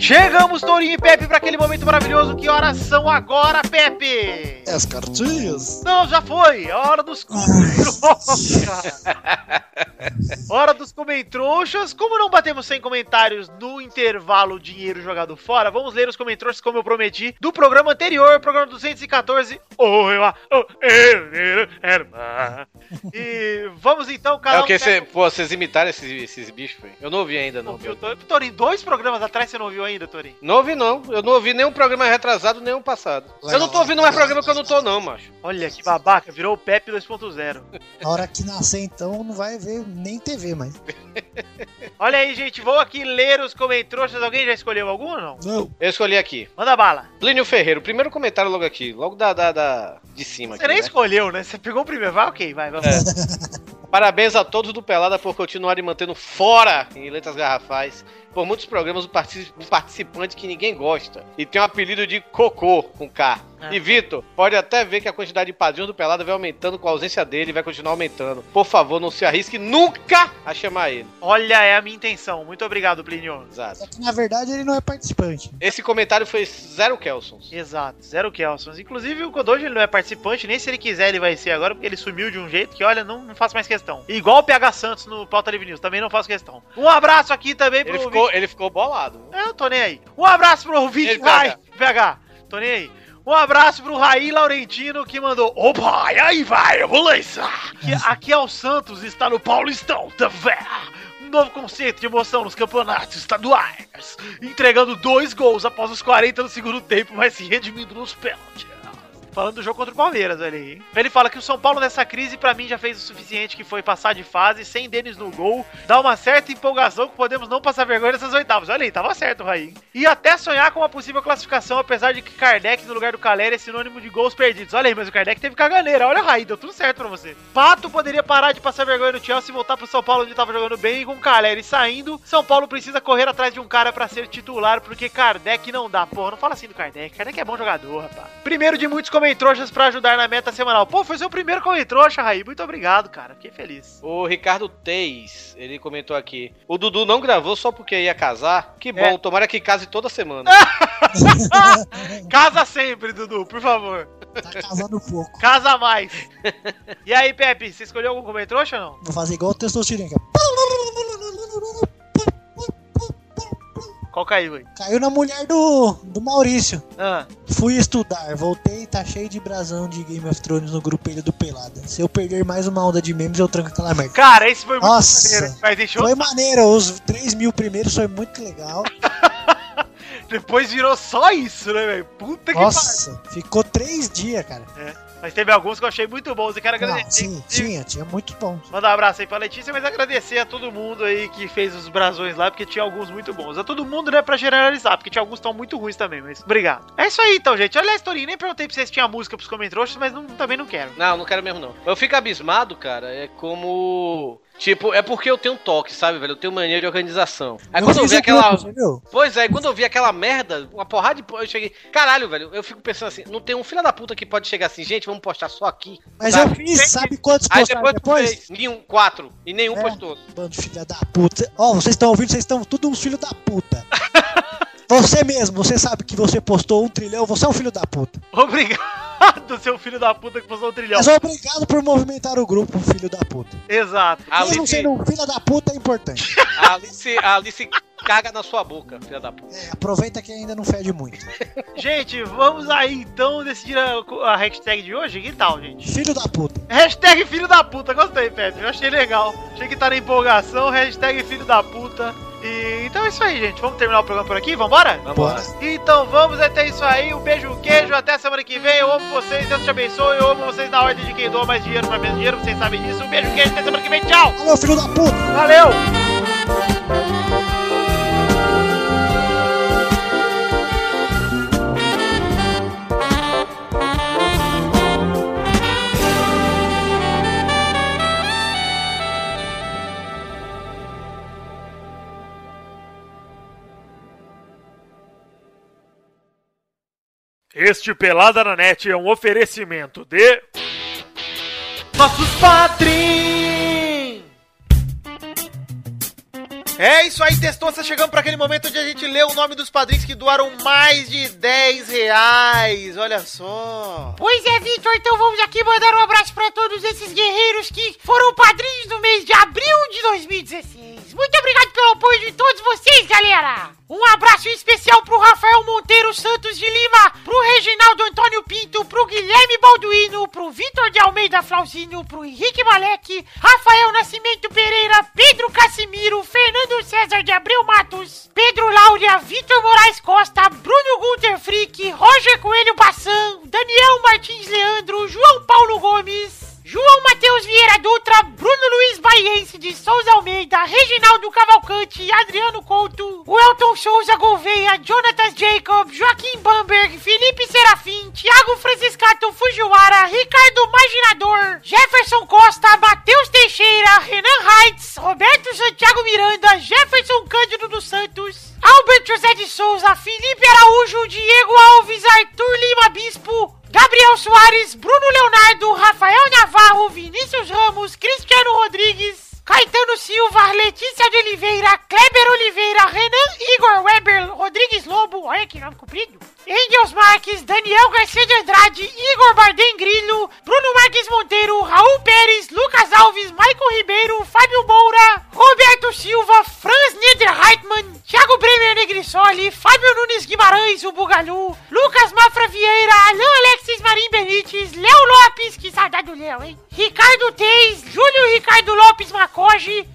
Cheers! Chegamos, Tourinho e Pepe, para aquele momento maravilhoso. Que horas são agora, Pepe? As cartinhas? Não, já foi. É hora dos comentroxas. hora dos comentroxas. Como não batemos 100 comentários no intervalo dinheiro jogado fora, vamos ler os comentroxas como eu prometi do programa anterior, programa 214. Oi, lá. E vamos então, cada É o que cê, pô, vocês imitaram esses, esses bichos, foi? Eu não ouvi ainda, não. Tor- Torinho, dois programas atrás você não ouviu ainda, Torinho? Não ouvi, não. Eu não ouvi nenhum programa retrasado, nenhum passado. eu não tô ouvindo mais programa que eu não tô, não, macho. Olha que babaca, virou o Pepe 2.0. Na hora que nascer, então, não vai ver nem TV mais. Olha aí, gente, vou aqui ler os comentroxas. Alguém já escolheu algum ou não? Não. Eu escolhi aqui. Manda bala. Plínio Ferreira, o primeiro comentário logo aqui, logo da, da, da- de cima Você aqui, nem né? escolheu, né? Você pegou o primeiro. Vai, ok, vai, vamos. Parabéns a todos do Pelada por continuarem mantendo fora em letras garrafais por muitos programas um participante que ninguém gosta e tem o apelido de Cocô com K. É. E Vitor, pode até ver que a quantidade de padrinhos do Pelada vai aumentando com a ausência dele e vai continuar aumentando. Por favor, não se arrisque nunca a chamar ele. Olha, é a minha intenção. Muito obrigado, Plínio. Exato. Só que, na verdade, ele não é participante. Esse comentário foi zero Kelsons. Exato, zero Kelsons. Inclusive, o Godoji ele não é participante, nem se ele quiser ele vai ser agora, porque ele sumiu de um jeito que, olha, não, não faço mais questão. Igual o PH Santos no Pauta Livre News, também não faço questão. Um abraço aqui também pro Ele ficou, ele ficou bolado. É, eu tô nem aí. Um abraço pro ouvinte Ele, Rai. PH, tô nem aí. Um abraço pro Raí Laurentino que mandou. Opa, e aí vai, beleza? Que aqui é o Santos, está no Paulistão, vendo? Um novo conceito de emoção nos campeonatos estaduais. Entregando dois gols após os 40 do segundo tempo, mas se redimindo nos pênaltis. Falando do jogo contra o Palmeiras, olha aí. Ele fala que o São Paulo nessa crise, pra mim, já fez o suficiente, que foi passar de fase, sem Denis no gol, dá uma certa empolgação que podemos não passar vergonha nessas oitavas. Olha aí, tava certo, Raí. E até sonhar com uma possível classificação, apesar de que Kardec, no lugar do Caleri, é sinônimo de gols perdidos. Olha aí, mas o Kardec teve caganeira. Olha, Raí, deu tudo certo pra você. Pato poderia parar de passar vergonha no Chelsea e voltar pro São Paulo, onde tava jogando bem, e com o Caleri saindo, São Paulo precisa correr atrás de um cara pra ser titular, porque Kardec não dá. Porra, não fala assim do Kardec. Kardec é bom jogador, rapaz. Primeiro de muitos comentários Comem trouxas pra ajudar na meta semanal. Pô, foi seu primeiro Comem trouxa, Raí. Muito obrigado, cara. Fiquei feliz. O Ricardo Teis, ele comentou aqui. O Dudu não gravou só porque ia casar. Que bom, É. tomara que case toda semana. Casa sempre, Dudu, por favor. Tá casando pouco. Casa mais. E aí, Pepe, você escolheu algum Comem trouxa ou não? Vou fazer igual o Testosterona. Qual caiu aí? Caiu na mulher do, do Maurício. Ah, Fui estudar, voltei, tá cheio de brasão de Game of Thrones no grupelho do Pelada. Se eu perder mais uma onda de memes, eu tranco aquela merda. cara, esse foi muito Nossa. maneiro. Mas deixou. Foi maneiro, os 3 mil primeiros foi muito legal. Depois virou só isso, né, velho? Puta que pariu. Nossa, ficou 3 dias, cara. Mas teve alguns que eu achei muito bons. Eu quero Não, agradecer. sim, inclusive, tinha, tinha muito bom. Mandar um abraço aí pra Letícia, mas agradecer a todo mundo aí que fez os brasões lá, porque tinha alguns muito bons. A todo mundo, né, pra generalizar, porque tinha alguns que estão muito ruins também, mas obrigado. É isso aí então, gente. Olha a historinha, nem perguntei pra vocês se tinha música pros comentários, mas não- também não quero. Não, não quero mesmo não. Eu fico abismado, cara, é como... Tipo, é porque eu tenho toque, sabe, velho? Eu tenho mania de organização. Aí Eu quando eu vi aquela... viu? Pois é, quando eu vi aquela merda, uma porrada de... Eu cheguei... Caralho, velho, eu fico pensando assim, não tem um filho da puta que pode chegar assim, gente, vamos postar só aqui. Mas sabe? eu fiz, sabe quantos Aí postaram depois, depois? fez nenhum, quatro, e nenhum É. postou. Bando filha da puta. Ó, vocês estão ouvindo, vocês estão tudo uns filhos da puta. Você mesmo, você sabe que você postou um trilhão, você é um filho da puta. Obrigado, seu filho da puta que postou o trilhão. Mas obrigado por movimentar o grupo, filho da puta. Exato. A Mesmo Alice, sendo um filho da puta é importante. a Alice, a Alice caga na sua boca, filha da puta. É, aproveita que ainda não fede muito. Gente, vamos aí então decidir a, a hashtag de hoje? Que tal, gente? Filho da puta. Hashtag filho da puta, gostei, Pepe. Eu achei legal. Achei que tá na empolgação. Hashtag filho da puta. E então é isso aí, gente. Vamos terminar o programa por aqui? Vambora? Bora. Então vamos até isso aí. Um beijo, um queijo. Até semana que vem. Eu amo vocês. Deus te abençoe. Eu amo vocês na ordem de quem doa mais dinheiro pra menos dinheiro. Vocês sabem disso. Um beijo, um queijo. Até semana que vem. Tchau. Alô, filho da puta. Valeu. Este Pelada na Net é um oferecimento de. Nossos padrinhos! É isso aí, Testosta, chegamos para aquele momento onde a gente lê o nome dos padrinhos que doaram mais de 10 reais, olha só. Pois é, Vitor, então vamos aqui mandar um abraço pra todos esses guerreiros que foram padrinhos no mês de abril de 2016. Muito obrigado pelo apoio de todos vocês, galera! Um abraço especial pro Rafael Monteiro Santos de Lima, pro Reginaldo Antônio Pinto, pro Guilherme Balduino, pro Vitor de Almeida Flauzino, pro Henrique Malek, Rafael Nascimento Pereira, Pedro Casimiro, Fernando César de Abreu Matos, Pedro Laura, Vitor Moraes Costa, Bruno Gunter Frick, Roger Coelho Bassan, Daniel Martins Leandro, João Paulo Gomes, João Matheus Vieira Dutra, Bruno Luiz Baiense de Souza Almeida, Reginaldo Cavalcante, Adriano Couto, Welton Souza Gouveia, Jonatas Jacob, Joaquim Bamberg, Felipe Serafim, Thiago Franciscato Fujiwara, Ricardo Maginador, Jefferson Costa, Matheus Teixeira, Renan Heitz, Roberto Santiago Miranda, Jefferson Cândido dos Santos, Albert José de Souza, Felipe Araújo, Diego Alves, Arthur Lima Bispo, Gabriel Soares, Bruno Leonardo, Rafael Navarro, Vinícius Ramos, Caetano Silva, Letícia de Oliveira, Kleber Oliveira, Renan Igor Weber, Rodrigues Lobo, olha que nome comprido, Engels Marques, Daniel Garcia de Andrade, Igor Bardem Grillo, Bruno Marques Monteiro, Raul Pérez, Lucas Alves, Maicon Ribeiro, Fábio Moura, Roberto Silva, Franz Niederreitmann, Thiago Bremer Negrisoli, Fábio Nunes Guimarães, o Bugalu, Lucas Mafra Vieira, Alain Alexis Marim Benites, Léo Lopes, que saudade do Léo, hein? Ricardo Teis, Júlio Ricardo Lopes Macoge,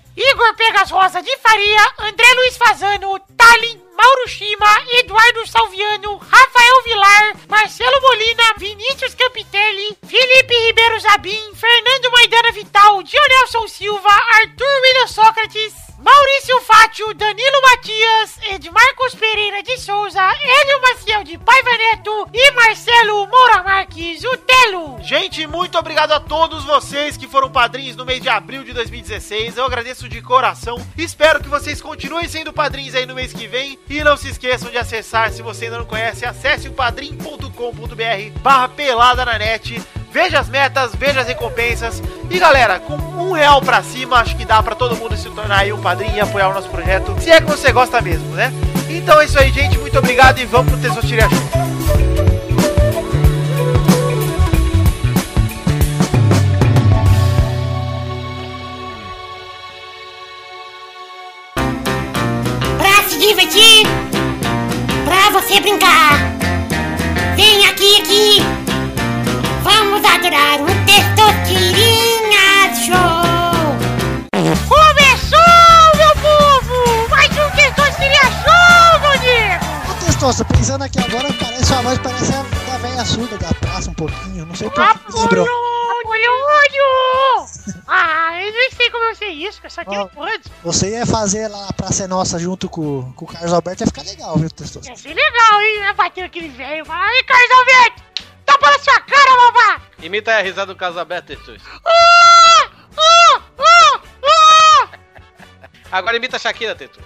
Pegas Rosa de Faria, André Luiz Fazano, Tallin, Mauro Shima, Eduardo Salviano, padrinhos no mês de abril de 2016. Eu agradeço de coração. Espero que vocês continuem sendo padrinhos aí no mês que vem. E não se esqueçam de acessar, se você ainda não conhece, acesse o padrim.com.br barra pelada na net. Veja as metas, veja as recompensas. E galera, com um real pra cima, acho que dá pra todo mundo se tornar aí um padrinho e apoiar o nosso projeto. Se é que você gosta mesmo, né? Então é isso aí, gente. Muito obrigado e vamos pro Tesourinha Show. Surda da praça um pouquinho. Não sei por que me lembrou. Apolônio! Ah, eu nem sei como eu sei isso, que eu só tenho quantos. Você ia fazer lá a Praça é Nossa junto com, com o Carlos Alberto, ia ficar legal, viu, Testosta? Ia ser legal, hein? Ia bater aquele velho e falar, ai, Carlos Alberto! Tapa na sua cara, babá! Imita aí a risada do caso aberto, Testus. Ah! Ah! Ah! Ah! Agora imita a Shakira, Testus.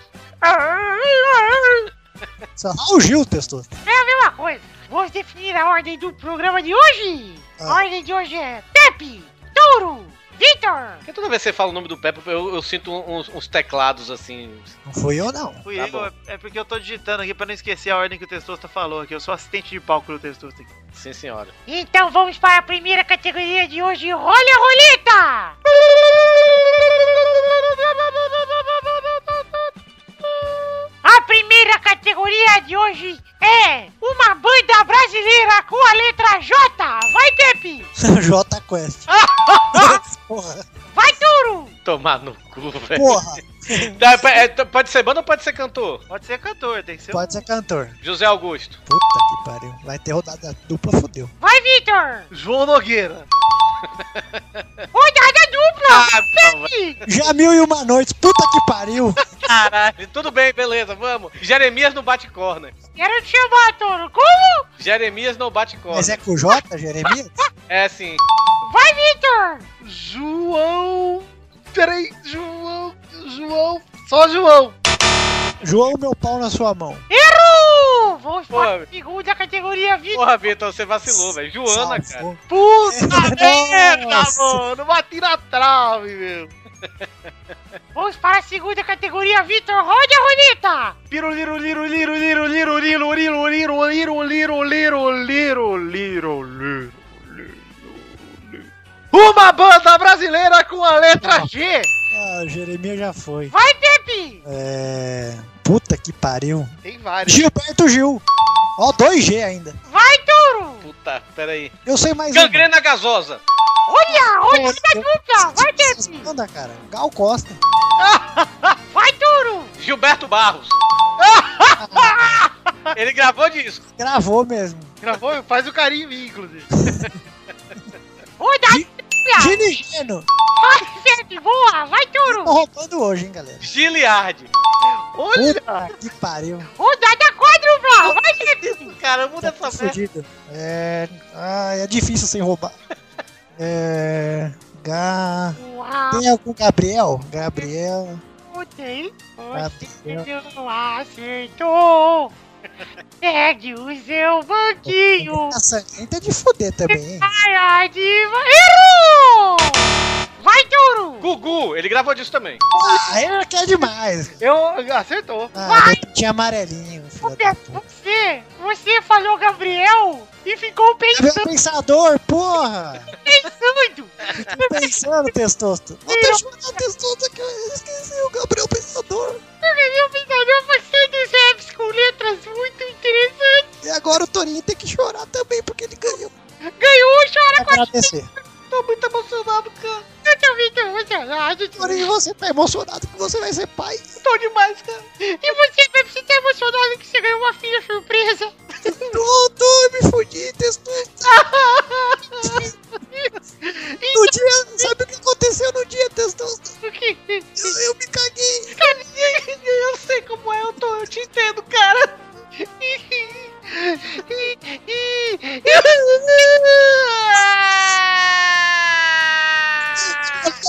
Só Raul Gil, Testosta. É a mesma coisa. Vamos definir a ordem do programa de hoje. A Ah. ordem de hoje é Pepe, Touro, Vitor. Porque toda vez que você fala o nome do Pepe, eu, eu sinto uns, uns teclados assim. Não fui eu, não. Fui Tá eu, bom. é porque eu tô digitando aqui pra não esquecer a ordem que o Testosta falou aqui. Eu sou assistente de palco do Testosta aqui. Sim, senhora. Então vamos para a primeira categoria de hoje. Rola a roleta! primeira categoria de hoje é uma banda brasileira com a letra J. Vai, Pepe! J Quest. Porra, Vai, Touro! Tomar no cu, velho. porra. Tá, é, t- pode ser banda ou pode ser cantor? Pode ser cantor, tem que ser. Pode ser cantor. José Augusto. Puta que pariu. Vai ter rodada dupla, fodeu. Vai, Vitor! João Nogueira. Rodada dupla! Ah, não, velho. Jamil e uma noite. Puta que pariu. Caralho. Tudo bem, beleza, vamos. Jeremias não bate corner. Quero te chamar, Touro. Como? Jeremias não bate corner. Mas é com J, Jeremias? É sim. Vai, Vitor! João. Peraí, João. João. Só João. João, meu pau na sua mão. Errou! Vamos Pô, para a segunda categoria, Vitor. Porra, Vitor, você vacilou, velho. Joana, cara. Salvou. Puta merda, Nossa. mano. Bati na trave, meu. Vamos para a segunda categoria, Vitor. Rode a roleta! Liro, liro, liro, liro, liro, liro, liro, liro, liro, liro, liro, liro, liro, liro, liro. Uma banda brasileira com a letra G. Ah, Jeremias já foi. Vai, Pepe! É. Puta que pariu. Tem vários. Gilberto Gil. Ó, 2G ainda. Vai, Touro! Puta, peraí. Eu sei mais um. Gangrena gasosa. Olha, rodada Eu- dupla! Vai, Pepe! bandas, cara. Gal Costa. Vai, Touro! Gilberto Barros. Ele gravou disco. Gravou mesmo. Gravou? Faz o carinho em mim, inclusive. Rodada Gi- dupla! Gini Geno. Vai, Pepe! Boa! Vai, Tô Touro! roubando hoje, hein, galera. Giliard. Olha! Puta que pariu. Rodada quádrupla! Vai, Pepe! Cara, muda Tá essa merda. É. Ah, é difícil sem roubar. É. Ga... Uau! Tem algum Gabriel? Gabriel. Tem. Gabriel. Você não acertou! Pegue o seu banquinho! A sangrenta é de fuder também, hein? Ai, ai, diva! Errou! Vai, Touro! Gugu, ele gravou disso também. Ah, ele quer demais. Eu acertou. Ah, tinha amarelinho. Você, você falou Gabriel e ficou Gabriel pensando, Pensador, porra! pensando. Pensando, Testosto. Vou deixar o Testosto que eu esqueci o Gabriel Pensador. Gabriel Pensador dos raps com letras muito interessantes. E agora o Torinho tem que chorar também, porque ele ganhou. Ganhou, chora com a Agradecer. Tô muito emocionado, cara. Eu tô muito emocionado. Torinho, você tá emocionado que você vai ser pai. Tô demais, cara. E você, Pepe, você tá emocionado que você ganhou uma filha surpresa? Não, tô, me fudi, Testosto. No dia, sabe o que aconteceu no dia, Testosto? O quê? Eu, eu me caguei. Eu sei como é, eu, tô, eu te entendo, cara.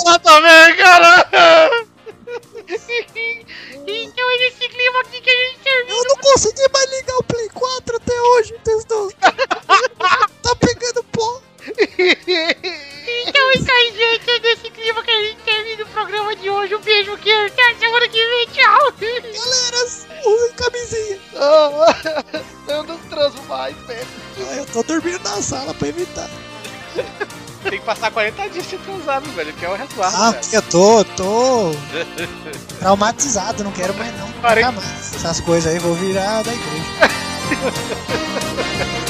Ela também, cara! Então é nesse clima aqui que a gente termina. Eu não consegui mais ligar o Play 4 até hoje, Teus tá pegando pó. Então é isso aí, gente. É nesse clima que a gente termina o programa de hoje. Um beijo, que até semana que vem. Tchau. Galera, usem camisinha. Eu não transo mais, velho. Ah, Eu tô dormindo na sala pra evitar. Tem que passar 40 dias sem transar, velho, que é o resguardo, Ah, velho. eu tô, tô traumatizado, não quero mais não. Nunca mais. Essas coisas aí vou virar da igreja.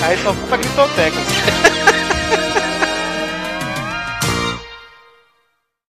Aí só pra gritoteca.